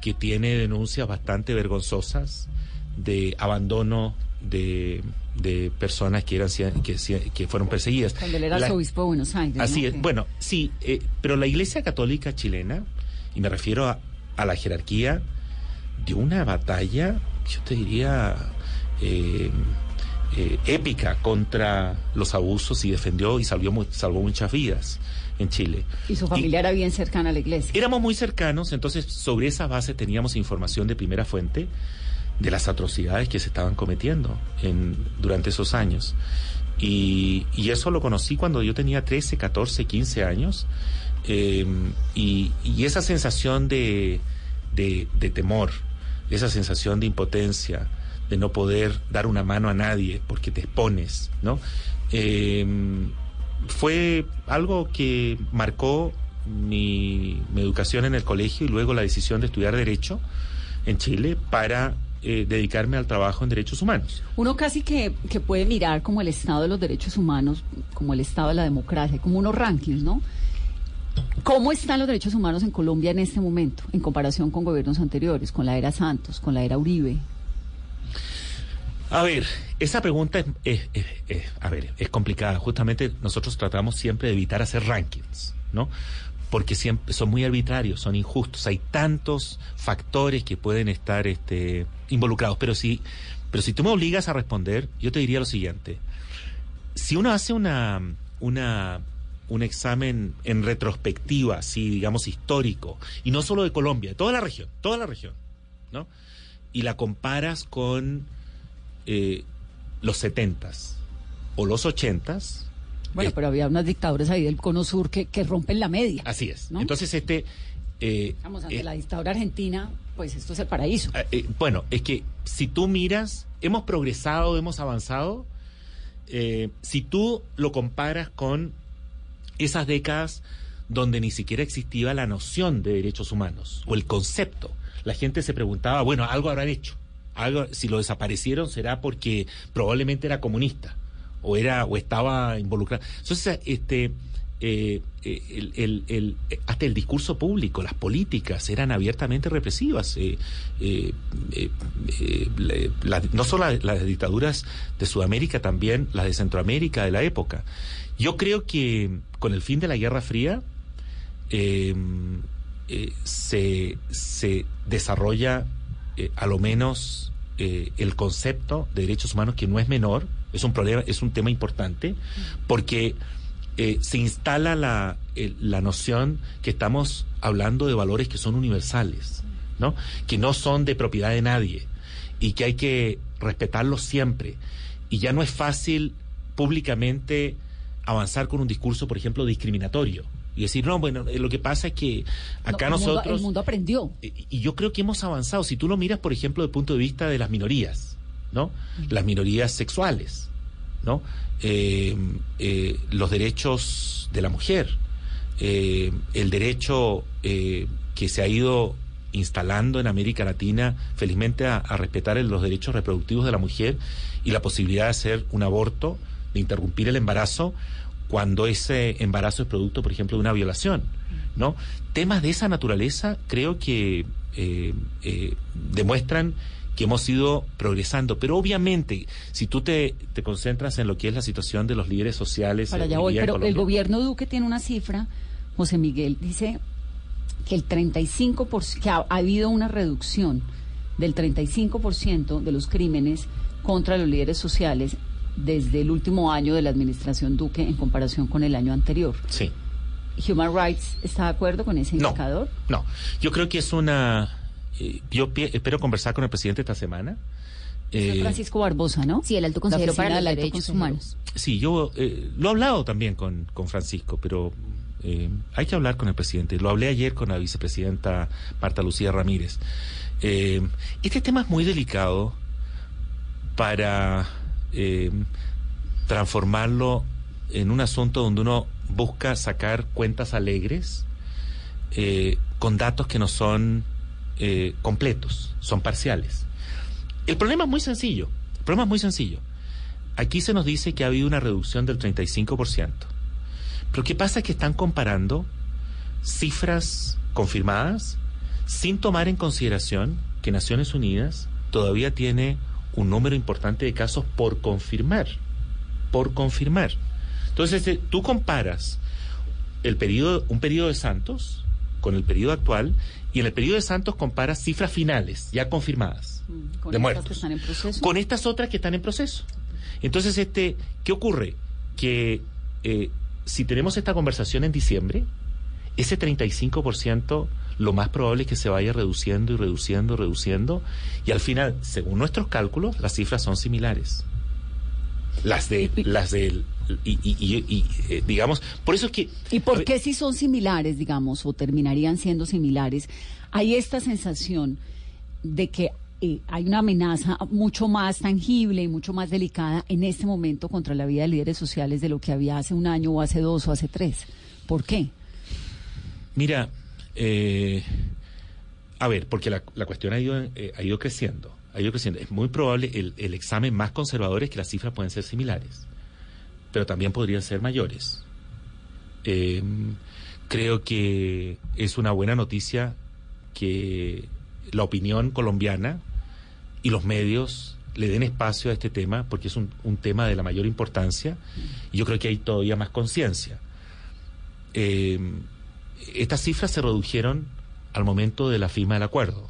que tiene denuncias bastante vergonzosas de abandono de, de personas que eran que, que fueron perseguidas. Cuando él era La- arzobispo de Buenos Aires. ¿no? Así es. Que- Bueno, sí, eh, pero la Iglesia Católica chilena, y me refiero a, a la jerarquía, de una batalla, yo te diría, eh, eh, épica contra los abusos y defendió y salvó, salvó muchas vidas en Chile. Y su familia era bien cercana a la iglesia. Éramos muy cercanos, entonces sobre esa base teníamos información de primera fuente de las atrocidades que se estaban cometiendo en, durante esos años. Y, y eso lo conocí cuando yo tenía 13, 14, 15 años Eh, y, esa sensación de, temor, esa sensación de impotencia, de no poder dar una mano a nadie porque te expones, ¿no? Eh, fue algo que marcó mi educación en el colegio y luego la decisión de estudiar Derecho en Chile para eh, dedicarme al trabajo en derechos humanos. Uno casi que, que puede mirar como el estado de los derechos humanos, como el estado de la democracia, como unos rankings, ¿no? ¿Cómo están los derechos humanos en Colombia en este momento, en comparación con gobiernos anteriores, con la era Santos, con la era Uribe? A ver, esa pregunta es, es- es- es- a ver, es complicada. Justamente nosotros tratamos siempre de evitar hacer rankings, ¿no? Porque siempre son muy arbitrarios, son injustos. Hay tantos factores que pueden estar este, involucrados. Pero si, pero si tú me obligas a responder, yo te diría lo siguiente. Si uno hace una, una, un examen en retrospectiva, así digamos histórico, y no solo de Colombia, de toda la región, toda la región, ¿no? Y la comparas con eh, los setentas o los ochentas, Bueno, pero había unas dictaduras ahí del Cono Sur que, que rompen la media. así es. ¿no? Entonces este, eh, Vamos, ante eh, la dictadura argentina, pues esto es el paraíso. eh, eh, bueno, es que si tú miras, hemos progresado, hemos avanzado. eh, si tú lo comparas con esas décadas donde ni siquiera existía la noción de derechos humanos o el concepto, la gente se preguntaba, bueno, algo habrán hecho. Algo, si lo desaparecieron será porque probablemente era comunista o era o estaba involucrado. Entonces, este eh, eh, hasta el discurso público, las políticas eran abiertamente represivas. eh, no solo la- las dictaduras de Sudamérica, también las de Centroamérica de la época. Yo creo que con el fin de la Guerra Fría se, se desarrolla a lo menos el concepto de derechos humanos que no es menor, es un problema, es un tema importante, porque eh, se instala la, el- la noción que estamos hablando de valores que son universales, ¿no? Que no son de propiedad de nadie y que hay que respetarlos siempre. Y ya no es fácil públicamente avanzar con un discurso, por ejemplo, discriminatorio. Y decir, no, bueno, eh, lo que pasa es que acá No, el mundo- nosotros... el mundo aprendió. Y, y yo creo que hemos avanzado. Si tú lo miras, por ejemplo, desde el punto de vista de las minorías, ¿no? Las minorías sexuales, ¿no? Eh, eh, los derechos de la mujer, eh, el derecho eh, que se ha ido instalando en América Latina, felizmente, a, respetar los derechos reproductivos de la mujer y la posibilidad de hacer un aborto, de interrumpir el embarazo cuando ese embarazo es producto, por ejemplo, de una violación, ¿no? Temas de esa naturaleza creo que demuestran que hemos ido progresando, pero obviamente, si tú te, te concentras en lo que es la situación de los líderes sociales, Para allá hoy voy, pero el gobierno Duque tiene una cifra, José Miguel, dice que el 35%, que ha, ha habido una reducción del 35% de los crímenes contra los líderes sociales desde el último año de la administración Duque en comparación con el año anterior. Sí. ¿Human Rights está de acuerdo con ese No. indicador? No, yo creo que es una... eh, yo espero conversar con el presidente esta semana. Eh, Francisco Barbosa, ¿no? Sí, el alto consejero para los derechos humanos. Sí, yo eh, lo he hablado también con, con Francisco, pero eh, hay que hablar con el presidente. Lo hablé ayer con la vicepresidenta Marta Lucía Ramírez. Eh, este tema es muy delicado para eh, transformarlo en un asunto donde uno busca sacar cuentas alegres eh, con datos que no son eh, completos, son parciales. El problema es muy sencillo. El problema es muy sencillo. Aquí se nos dice que ha habido una reducción del 35%. Pero ¿qué pasa? Que están comparando cifras confirmadas sin tomar en consideración que Naciones Unidas todavía tiene un número importante de casos por confirmar. Por confirmar. Entonces, eh, tú comparas el un periodo de Santos con el periodo actual y en el periodo de Santos comparas cifras finales ya confirmadas Con de estas muertos que están en proceso. con estas otras que están en proceso. Entonces, este, ¿qué ocurre? Que eh, si tenemos esta conversación en diciembre, ese 35% lo más probable es que se vaya reduciendo y reduciendo, reduciendo, y al final, según nuestros cálculos, las cifras son similares. Las de, las de y, y- y- y, eh, digamos, por eso es que... ¿Y por qué si son similares, digamos, o terminarían siendo similares, hay esta sensación de que eh, hay una amenaza mucho más tangible y mucho más delicada en este momento contra la vida de líderes sociales de lo que había hace un año o hace dos o hace tres? ¿Por qué? Mira, eh, a ver, porque la, la cuestión ha ido, eh, ha ido creciendo, ha ido creciendo. Es muy probable, el, el examen más conservador es que las cifras pueden ser similares, pero también podrían ser mayores. Eh, creo que es una buena noticia que la opinión colombiana y los medios le den espacio a este tema, porque es un, tema de la mayor importancia, y yo creo que hay todavía más conciencia. Eh, estas cifras se redujeron al momento de la firma del acuerdo.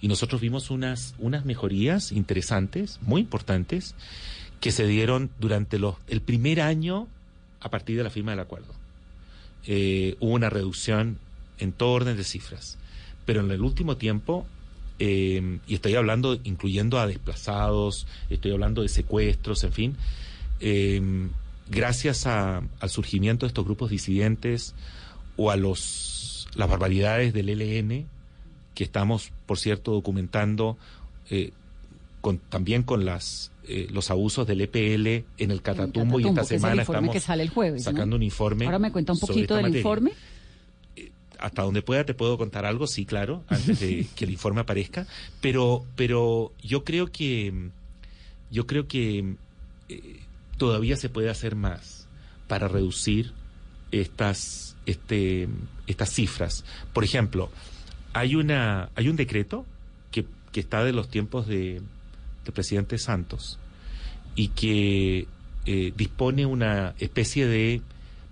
Y nosotros vimos unas, unas mejorías interesantes, muy importantes, que se dieron durante los, el primer año a partir de la firma del acuerdo. Eh, hubo una reducción en todo orden de cifras. Pero en el último tiempo, eh, y estoy hablando incluyendo a desplazados, estoy hablando de secuestros, en fin, eh, gracias a- al surgimiento de estos grupos disidentes o a los las barbaridades del ELN que estamos, por cierto, documentando con, también con las eh, los abusos del EPL en el Catatumbo, y Catatumbo, esta es semana estamos que sale el jueves, ¿no? sacando un informe. Ahora me cuenta un poquito del materia. informe. Hasta donde pueda te puedo contar algo, sí, claro, antes de que el informe aparezca, pero pero yo creo que yo creo que eh, todavía se puede hacer más para reducir estas este estas cifras. Por ejemplo, hay una hay un decreto que, que está de los tiempos de del presidente Santos y que eh, dispone una especie de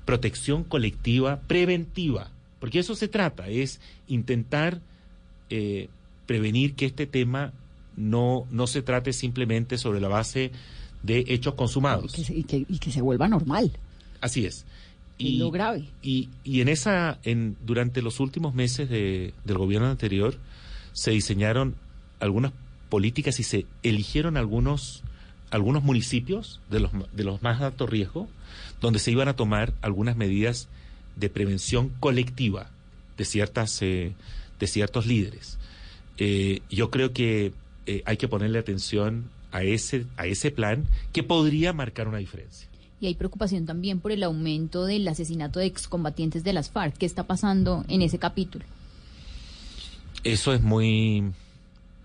protección colectiva preventiva, porque eso se trata, es intentar eh, prevenir que este tema no, no se trate simplemente sobre la base de hechos consumados. Que y, que, y que se vuelva normal. Así es. Es lo grave. Y, y en esa, en, durante los últimos meses de- del gobierno anterior, se diseñaron algunas políticas y se eligieron algunos, algunos municipios de los, de los más alto riesgo, donde se iban a tomar algunas medidas de prevención colectiva de ciertas, eh, de ciertos líderes. Eh, yo creo que eh, hay que ponerle atención a ese, a ese plan que podría marcar una diferencia. Y hay preocupación también por el aumento del asesinato de excombatientes de las FARC. ¿Qué está pasando en ese capítulo? Eso es muy,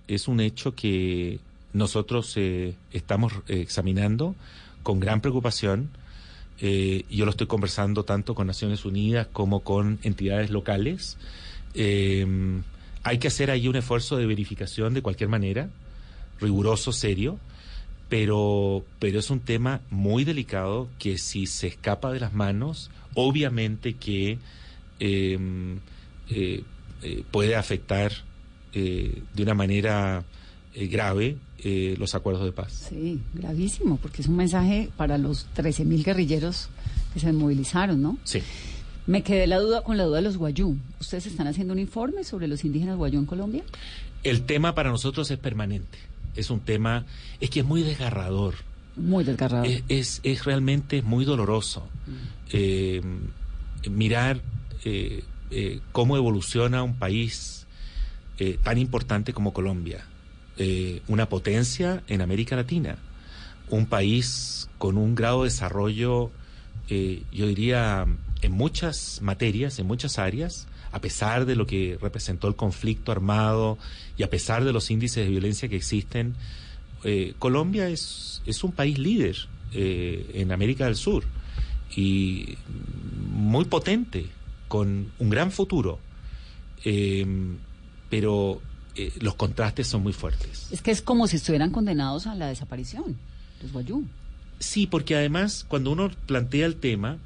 es un hecho que nosotros eh, estamos eh, examinando con gran preocupación. Eh, yo lo estoy conversando tanto con Naciones Unidas como con entidades locales. Eh, hay que hacer ahí un esfuerzo de verificación de cualquier manera, riguroso, serio, pero, pero es un tema muy delicado que si se escapa de las manos, obviamente que eh, puede afectar eh, de una manera eh, grave eh, los acuerdos de paz. Sí, gravísimo, porque es un mensaje para los 13.000 guerrilleros que se movilizaron, ¿no? Sí. Me quedé la duda con la duda de los guayú. ¿Ustedes están haciendo un informe sobre los indígenas guayú en Colombia? El tema para nosotros es permanente. Es un tema, es que es muy desgarrador. Muy desgarrador. Es, es, es realmente muy doloroso eh, mirar cómo evoluciona un país eh, tan importante como Colombia, eh, una potencia en América Latina, un país con un grado de desarrollo, eh, yo diría, en muchas materias, en muchas áreas, a pesar de lo que representó el conflicto armado y a pesar de los índices de violencia que existen, Colombia es, es un país líder eh, en América del Sur y muy potente, con un gran futuro. Pero eh, los contrastes son muy fuertes. Es que es como si estuvieran condenados a la desaparición, los guayú. Sí, porque además cuando uno plantea el tema,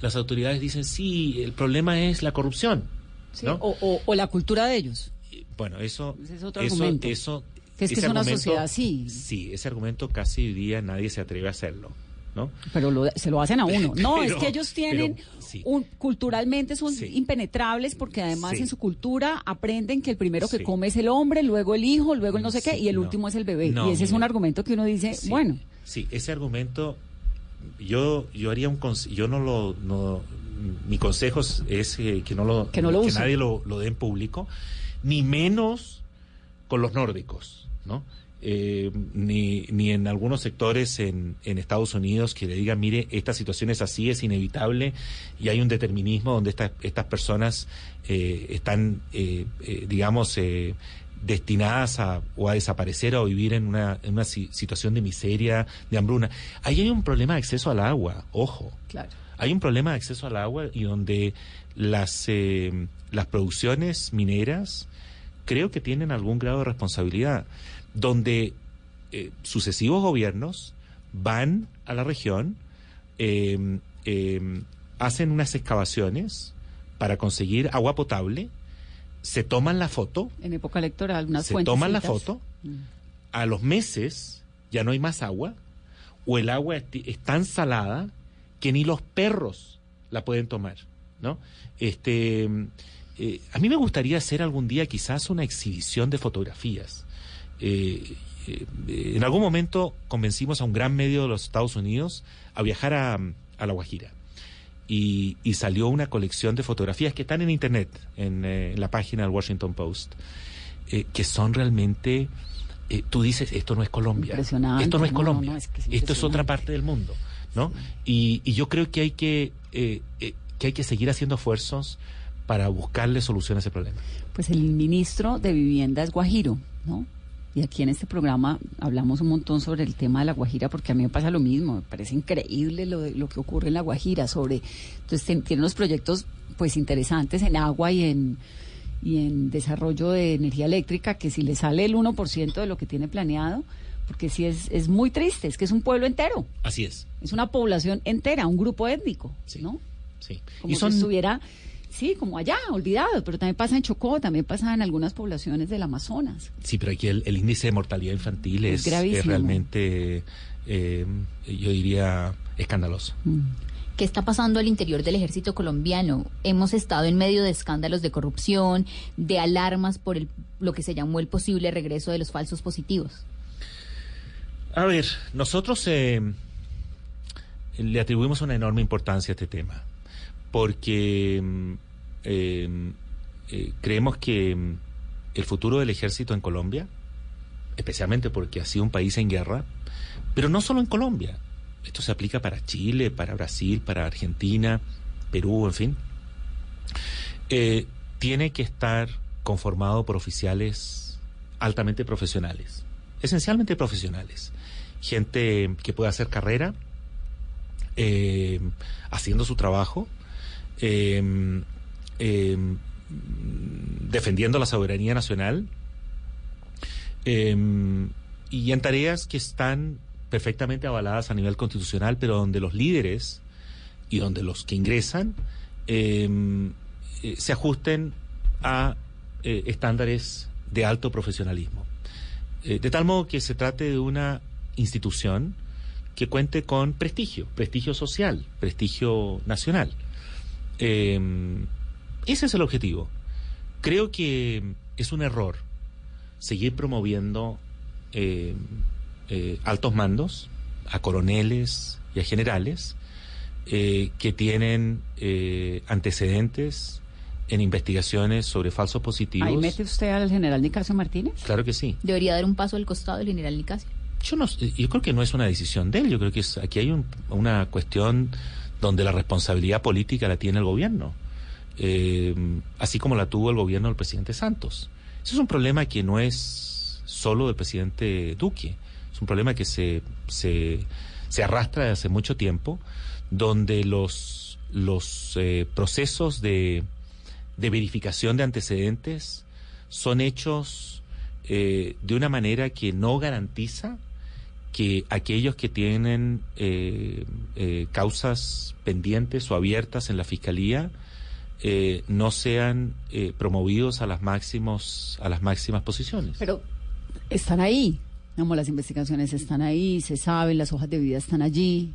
las autoridades dicen, sí, el problema es la corrupción. Sí, ¿no? o, o- o la cultura de ellos. Bueno, eso, Ese es otro eso, argumento. eso, Que es que es una sociedad así. Sí, ese argumento casi hoy día nadie se atreve a hacerlo, ¿no? Pero lo- se lo hacen a uno. No, Pero- es que ellos tienen, pero, sí. un, culturalmente son Sí. impenetrables porque además Sí. en su cultura aprenden que el primero que come es el hombre, luego el hijo, luego el no sé qué, y el no. último es el bebé. No, y ese es un argumento que uno dice, bueno, Sí, ese argumento yo yo haría un yo no lo no, mi consejo es, eh, que no lo Que no lo nadie lo, lo dé en público ni menos con los nórdicos no Eh, ni, ni en algunos sectores en, en Estados Unidos que le digan, mire, esta situación es así, es inevitable y hay un determinismo donde estas estas personas eh, están, eh, eh, digamos, eh, destinadas a, o a desaparecer o a vivir en una, en una si- situación de miseria, de hambruna. Ahí hay un problema de acceso al agua, ojo. Claro. Hay un problema de acceso al agua y donde las, eh, las producciones mineras creo que tienen algún grado de responsabilidad, donde eh, sucesivos gobiernos van a la región, eh, eh, hacen unas excavaciones para conseguir agua potable, se toman la foto, En época electoral, unas se toman la foto, a los meses ya no hay más agua, o el agua es, es tan salada que ni los perros la pueden tomar, ¿no? Este, eh, a mí me gustaría hacer algún día quizás una exhibición de fotografías. Eh, eh, en algún momento convencimos a un gran medio de los Estados Unidos a viajar a, a La Guajira. Y, y salió una colección de fotografías que están en internet, en, eh, en la página del Washington Post, eh, que son realmente, eh, tú dices, esto no es Colombia, Impresionante. esto no es No, Colombia, no, es que es esto es otra parte del mundo, ¿no? Y, y yo creo que hay que, que hay que seguir haciendo esfuerzos para buscarle solución a ese problema. Pues el ministro de Vivienda es Guajiro, ¿no? Y aquí en este programa hablamos un montón sobre el tema de la Guajira, porque a mí me pasa lo mismo, me parece increíble lo, de- lo que ocurre en la Guajira sobre, entonces ten- tiene unos proyectos pues interesantes en agua y en y en desarrollo de energía eléctrica, que si le sale el 1% de lo que tiene planeado, porque sí es, es muy triste, es que es un pueblo entero, Así es, es una población entera, un grupo étnico, ¿no? sí. Como Y son- si estuviera, sí, como allá, olvidado, pero también pasa en Chocó, también pasa en algunas poblaciones del Amazonas. Sí, pero aquí el, el índice de mortalidad infantil Es es, realmente, eh, yo diría, escandaloso. ¿Qué está pasando al interior del ejército colombiano? Hemos estado en medio de escándalos de corrupción, de alarmas por el, lo que se llamó el posible regreso de los falsos positivos. A ver, nosotros eh, le atribuimos una enorme importancia a este tema, porque mm, eh, eh, creemos que mm, el futuro del ejército en Colombia, especialmente porque ha sido un país en guerra, pero no solo en Colombia, esto se aplica para Chile, para Brasil, para Argentina, Perú, en fin, eh, tiene que estar conformado por oficiales altamente profesionales, esencialmente profesionales, gente que pueda hacer carrera, eh, haciendo su trabajo, eh, eh, defendiendo la soberanía nacional eh, y en tareas que están perfectamente avaladas a nivel constitucional, pero donde los líderes y donde los que ingresan eh, se ajusten a eh, estándares de alto profesionalismo. Eh, de tal modo que se trate de una institución que cuente con prestigio, prestigio social, prestigio nacional. Eh, ese es el objetivo. Creo que es un error seguir promoviendo eh, eh, altos mandos, a coroneles y a generales, eh, que tienen eh, antecedentes en investigaciones sobre falsos positivos. Ahí mete usted al general Nicasio Martínez. Claro que sí. Debería dar un paso al costado del general Nicasio. Yo, no, yo creo que no es una decisión de él, yo creo que es, aquí hay un- una cuestión donde la responsabilidad política la tiene el gobierno, eh, así como la tuvo el gobierno del presidente Santos. Ese es un problema que no es solo del presidente Duque, es un problema que se, se, se arrastra desde hace mucho tiempo, donde los, los eh, procesos de, de verificación de antecedentes son hechos eh, de una manera que no garantiza que aquellos que tienen eh, eh, causas pendientes o abiertas en la fiscalía eh, no sean promovidos a las máximos a las máximas posiciones. Pero están ahí, como las investigaciones están ahí, se saben, las hojas de vida están allí.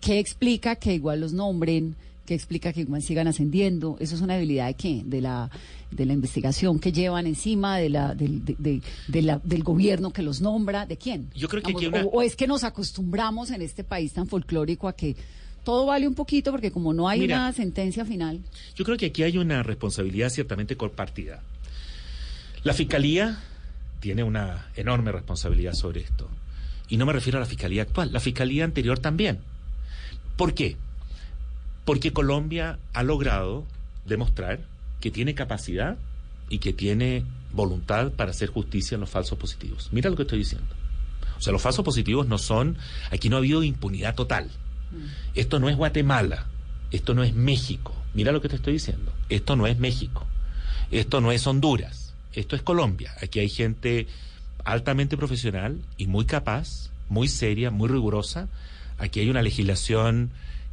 ¿Qué explica que igual los nombren, ¿Qué explica que sigan ascendiendo? ¿Eso es una debilidad de qué? De la, de la investigación que llevan encima, de la, del, de, de- de la- del gobierno que los nombra, ¿de quién? Yo creo que Vamos, aquí una- o, o es que nos acostumbramos en este país tan folclórico a que todo vale un poquito porque como no hay Mira. una sentencia final. Yo creo que aquí hay una responsabilidad ciertamente compartida. La Fiscalía tiene una enorme responsabilidad sobre esto. Y no me refiero a la Fiscalía actual, la Fiscalía anterior también. ¿Por qué? Porque Colombia ha logrado demostrar que tiene capacidad y que tiene voluntad para hacer justicia en los falsos positivos. Mira lo que estoy diciendo. O sea, los falsos positivos no son, aquí no ha habido impunidad total. Esto no es Guatemala, esto no es México. Mira lo que te estoy diciendo. Esto no es México, esto no es Honduras, esto es Colombia. Aquí hay gente altamente profesional y muy capaz, muy seria, muy rigurosa. Aquí hay una legislación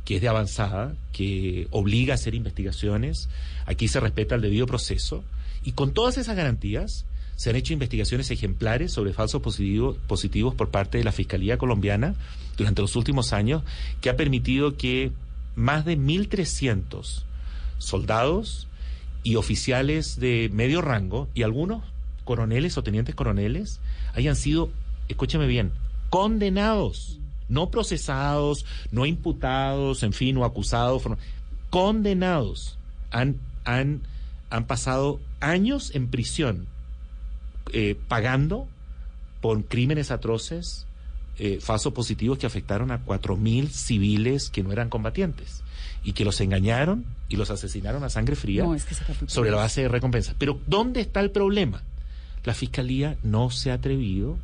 que es de avanzada, que obliga a hacer investigaciones. Aquí se respeta el debido proceso. Y con todas esas garantías se han hecho investigaciones ejemplares sobre falsos positivos, positivos por parte de la Fiscalía colombiana durante los últimos años, que ha permitido que más de 1.300 soldados y oficiales de medio rango y algunos coroneles o tenientes coroneles hayan sido, escúcheme bien, condenados, no procesados, no imputados, en fin, o acusados, condenados. Han, han, han pasado años en prisión eh, pagando por crímenes atroces, eh, falsos positivos que afectaron a 4.000 civiles que no eran combatientes y que los engañaron y los asesinaron a sangre fría No, es que ese capítulo sobre la base de recompensa. Pero ¿dónde está el problema? La Fiscalía no se ha atrevido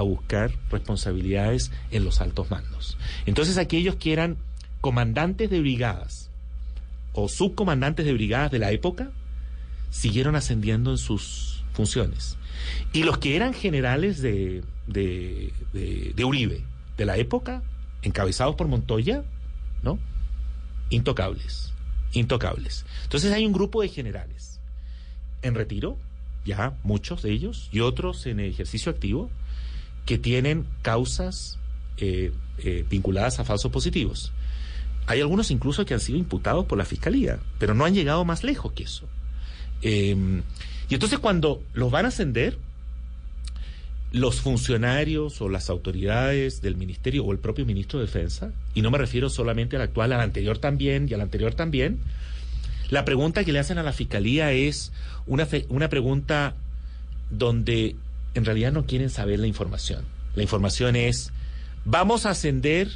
a buscar responsabilidades en los altos mandos. Entonces aquellos que eran comandantes de brigadas o subcomandantes de brigadas de la época siguieron ascendiendo en sus funciones. Y los que eran generales de, de, de- Uribe de la época, encabezados por Montoya, ¿no? Intocables, intocables. Entonces hay un grupo de generales en retiro, ya muchos de ellos, y otros en ejercicio activo, que tienen causas eh, eh, vinculadas a falsos positivos. Hay algunos incluso que han sido imputados por la fiscalía, pero no han llegado más lejos que eso. Eh, y entonces cuando los van a ascender, los funcionarios o las autoridades del ministerio o el propio ministro de Defensa, y no me refiero solamente al actual, al anterior también y al anterior también, la pregunta que le hacen a la fiscalía es una, una pregunta donde en realidad no quieren saber la información. La información es, vamos a ascender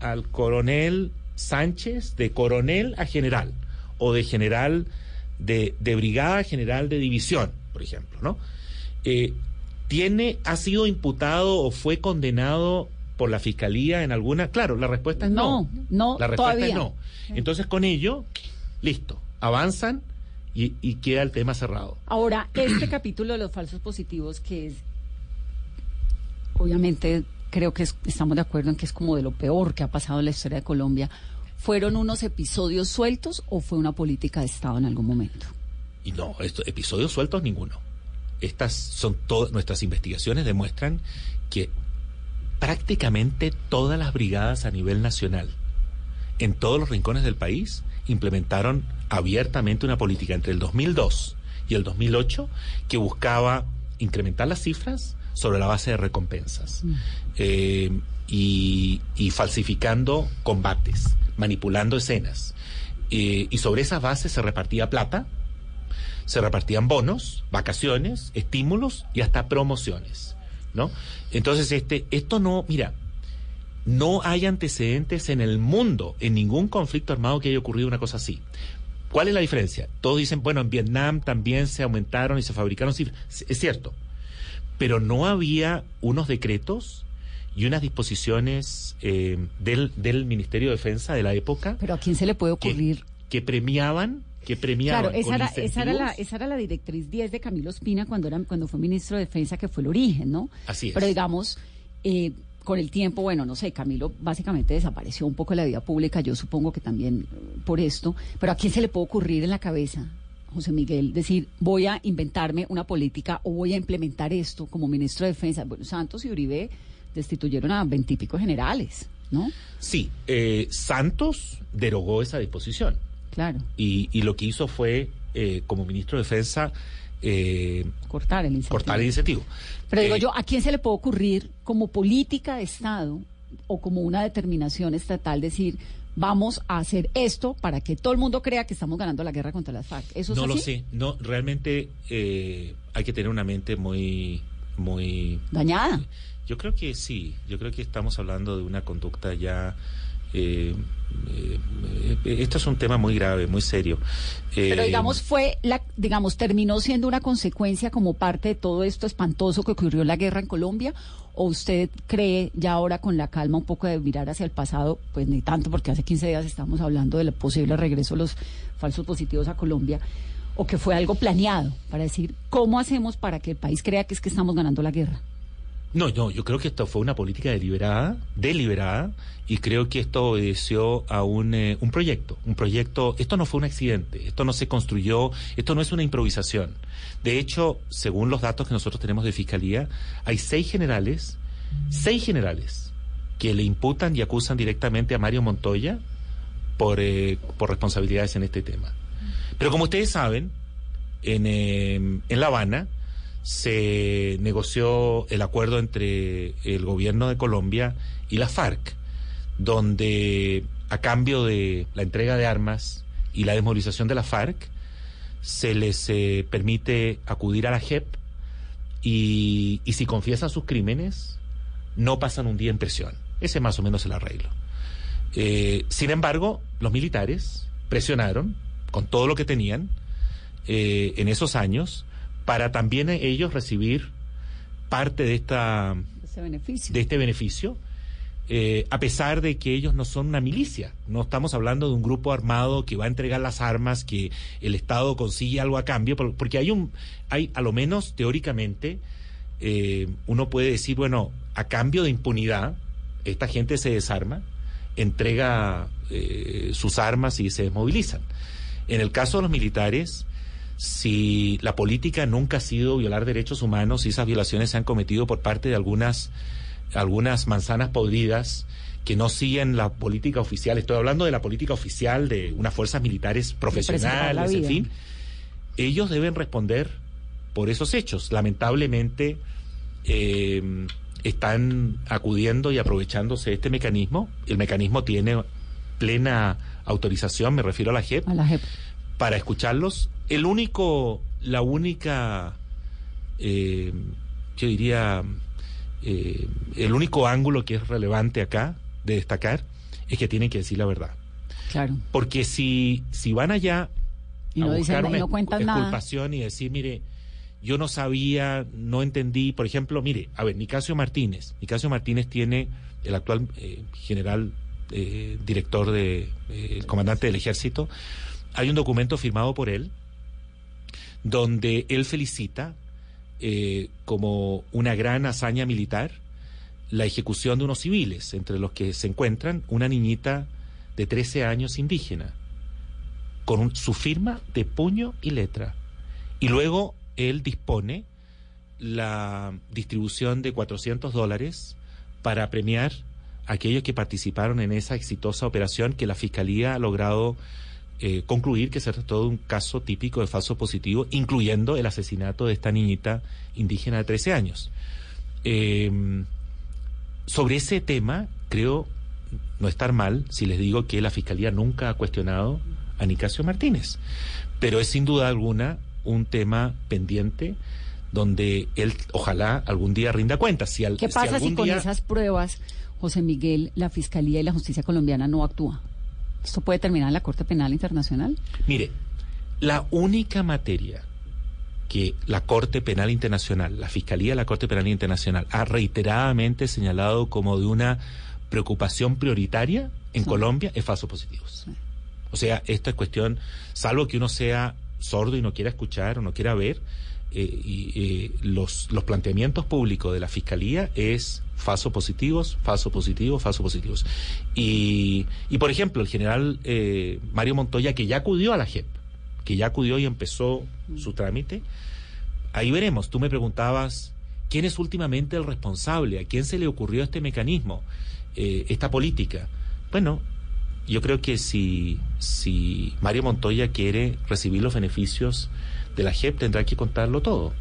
al coronel Sánchez de coronel a general o de general de, de brigada a general de división, por ejemplo, ¿no? Eh, ¿Tiene, ha sido imputado o fue condenado por la fiscalía en alguna? Claro, la respuesta es no. No, no, La respuesta todavía. es no. Entonces con ello, listo, avanzan y, y queda el tema cerrado. Ahora, este capítulo de los falsos positivos, que es, obviamente, creo que es- estamos de acuerdo en que es como de lo peor que ha pasado en la historia de Colombia, ¿fueron unos episodios sueltos o fue una política de Estado en algún momento? Y no, estos episodios sueltos ninguno. Estas son todas nuestras investigaciones demuestran que prácticamente todas las brigadas a nivel nacional, en todos los rincones del país, implementaron abiertamente una política entre el 2002 y el 2008 que buscaba incrementar las cifras sobre la base de recompensas eh, y, y falsificando combates, manipulando escenas. Eh, y sobre esas bases se repartía plata se repartían bonos, vacaciones, estímulos y hasta promociones, ¿no? Entonces, este, esto no, mira, no hay antecedentes en el mundo, en ningún conflicto armado que haya ocurrido una cosa así. ¿Cuál es la diferencia? Todos dicen, bueno, en Vietnam también se aumentaron y se fabricaron cifras. Es cierto, pero no había unos decretos y unas disposiciones eh, del, del Ministerio de Defensa de la época. Pero a quién se le puede ocurrir que, premiaban, que premiaban. Claro, esa con era, esa, era la, esa era la directriz 10 de Camilo Espina cuando, era, cuando fue ministro de Defensa, que fue el origen, ¿no? Así es. Pero digamos, eh, con el tiempo, bueno, no sé, Camilo básicamente desapareció un poco de la vida pública, yo supongo que también eh, por esto, pero ¿a quién se le puede ocurrir en la cabeza, José Miguel, decir, voy a inventarme una política o voy a implementar esto como ministro de Defensa? Bueno, Santos y Uribe destituyeron a veintipico generales. ¿no? Sí, eh, Santos derogó esa disposición. Claro. Y, y lo que hizo fue, eh, como ministro de Defensa, eh, cortar el incentivo. Cortar el incentivo. Pero digo Eh, yo, ¿a quién se le puede ocurrir como política de Estado o como una determinación estatal decir, vamos a hacer esto para que todo el mundo crea que estamos ganando la guerra contra las FARC? ¿Eso es no lo sé. No, realmente eh, hay que tener una mente muy, muy Dañada. Yo creo que sí. Yo creo que estamos hablando de una conducta ya. Eh, eh, esto es un tema muy grave, muy serio. Pero Eh, digamos fue la digamos terminó siendo una consecuencia como parte de todo esto espantoso que ocurrió en la guerra en Colombia o usted cree ya ahora con la calma un poco de mirar hacia el pasado, pues ni tanto porque hace 15 días estamos hablando del posible regreso de los falsos positivos a Colombia o que fue algo planeado para decir cómo hacemos para que el país crea que es que estamos ganando la guerra. No, no, yo creo que esto fue una política deliberada, deliberada, y creo que esto obedeció a un, eh, un proyecto, un proyecto, esto no fue un accidente, esto no se construyó, esto no es una improvisación. De hecho, según los datos que nosotros tenemos de Fiscalía, hay seis generales, seis generales, que le imputan y acusan directamente a Mario Montoya por, eh, por responsabilidades en este tema. Pero como ustedes saben, en, eh, en La Habana, se negoció el acuerdo entre el gobierno de Colombia y la FARC, donde a cambio de la entrega de armas y la desmovilización de la FARC, se les eh, permite acudir a la JEP y, si confiesan sus crímenes, no pasan un día en prisión. Ese es más o menos el arreglo. Eh, sin embargo, los militares presionaron con todo lo que tenían eh, en esos años para también ellos recibir parte de esta Ese beneficio. de este beneficio, eh, a pesar de que ellos no son una milicia. No estamos hablando de un grupo armado que va a entregar las armas, que el Estado consigue algo a cambio, por- porque hay un, hay a lo menos teóricamente, eh, uno puede decir, bueno, a cambio de impunidad, esta gente se desarma, entrega eh, sus armas y se desmovilizan. En el caso de los militares, si la política nunca ha sido violar derechos humanos y esas violaciones se han cometido por parte de algunas, algunas manzanas podridas que no siguen la política oficial, estoy hablando de la política oficial de unas fuerzas militares profesionales, en fin, ellos deben responder por esos hechos. Lamentablemente eh, están acudiendo y aprovechándose de este mecanismo. El mecanismo tiene plena autorización, me refiero a la JEP, A la JEP. para escucharlos. El único, la única, eh, yo diría, eh, el único ángulo que es relevante acá de destacar es que tienen que decir la verdad. Claro. Porque si, si van allá Y no a dicen buscar y una no cuentan nada. exculpación y decir, mire, yo no sabía, no entendí, por ejemplo, mire, a ver, Nicasio Martínez, Nicasio Martínez tiene el actual eh, general eh, director de, eh, el comandante del ejército, hay un documento firmado por él donde él felicita eh, como una gran hazaña militar la ejecución de unos civiles, entre los que se encuentran una niñita de 13 años indígena, con un- su firma de puño y letra. Y luego él dispone la distribución de 400 dólares para premiar a aquellos que participaron en esa exitosa operación que la Fiscalía ha logrado eh, concluir que se trató de un caso típico de falso positivo, incluyendo el asesinato de esta niñita indígena de 13 años. Eh, sobre ese tema, creo no estar mal si les digo que la Fiscalía nunca ha cuestionado a Nicasio Martínez, pero es sin duda alguna un tema pendiente donde él ojalá algún día rinda cuentas. Si al- ¿Qué pasa si, algún con día- esas pruebas, José Miguel, la Fiscalía y la Justicia colombiana no actúa? ¿Esto puede terminar en la Corte Penal Internacional? Mire, la única materia que la Corte Penal Internacional, la Fiscalía de la Corte Penal Internacional, ha reiteradamente señalado como de una preocupación prioritaria en Colombia es falsos positivos. O sea, esta es cuestión, salvo que uno sea sordo y no quiera escuchar o no quiera ver, eh, y, eh, los, los planteamientos públicos de la Fiscalía es falsos positivos, falsos positivos, falsos positivos. Y, y por ejemplo, el general eh, Mario Montoya, que ya acudió a la JEP, que ya acudió y empezó su trámite, ahí veremos. Tú me preguntabas ¿quién es últimamente el responsable? ¿A quién se le ocurrió este mecanismo, eh, esta política? Bueno, yo creo que si, si Mario Montoya quiere recibir los beneficios de la JEP, tendrá que contarlo todo.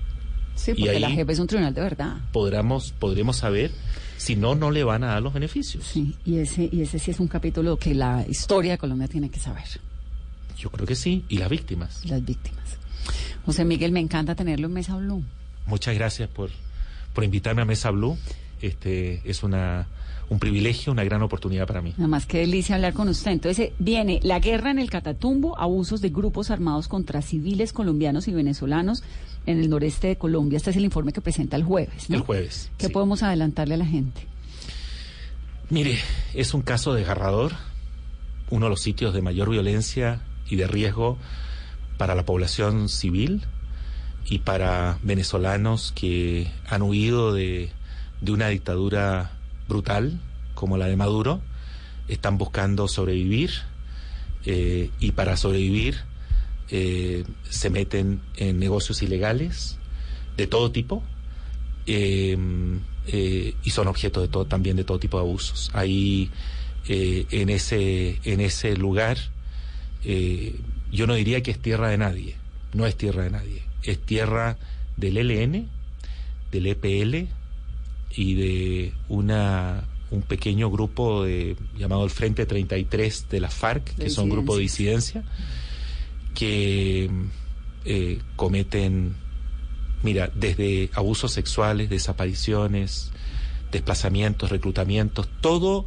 Sí, Y porque la JEP es un tribunal de verdad. Podremos, podremos saber si no, no le van a dar los beneficios. Sí, y ese, y ese sí es un capítulo que la historia de Colombia tiene que saber, Yo creo que sí. Y las víctimas. las víctimas. José Miguel, me encanta tenerlo en Mesa Blue. Muchas gracias por, por invitarme a Mesa Blue. Este es una, un privilegio, una gran oportunidad para mí. Nada más que delicia hablar con usted. Entonces, eh, viene la guerra en el Catatumbo, abusos de grupos armados contra civiles colombianos y venezolanos en el noreste de Colombia. Este es el informe que presenta el jueves. ¿no? El jueves. ¿Qué podemos adelantarle a la gente? Mire, es un caso desgarrador, uno de los sitios de mayor violencia y de riesgo para la población civil y para venezolanos que han huido de, de una dictadura brutal como la de Maduro, están buscando sobrevivir eh, y para sobrevivir eh, se meten en negocios ilegales de todo tipo eh, y son objeto de todo también de todo tipo de abusos. Ahí en ese en ese lugar yo no diría que es tierra de nadie, no es tierra de nadie, es tierra del ELN, del EPL y de una un pequeño grupo de, llamado el Frente 33 de la FARC, De que son grupos de disidencia, que eh, cometen, mira, desde abusos sexuales, desapariciones, desplazamientos, reclutamientos, todo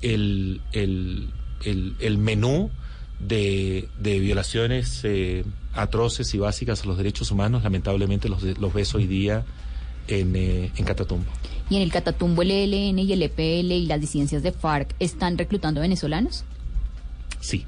el, el, el, el menú de, de violaciones eh, atroces y básicas a los derechos humanos, lamentablemente los, los ves hoy día en, eh, en Catatumbo. Y en el Catatumbo el ELN y el EPL y las disidencias de FARC están reclutando venezolanos. Sí,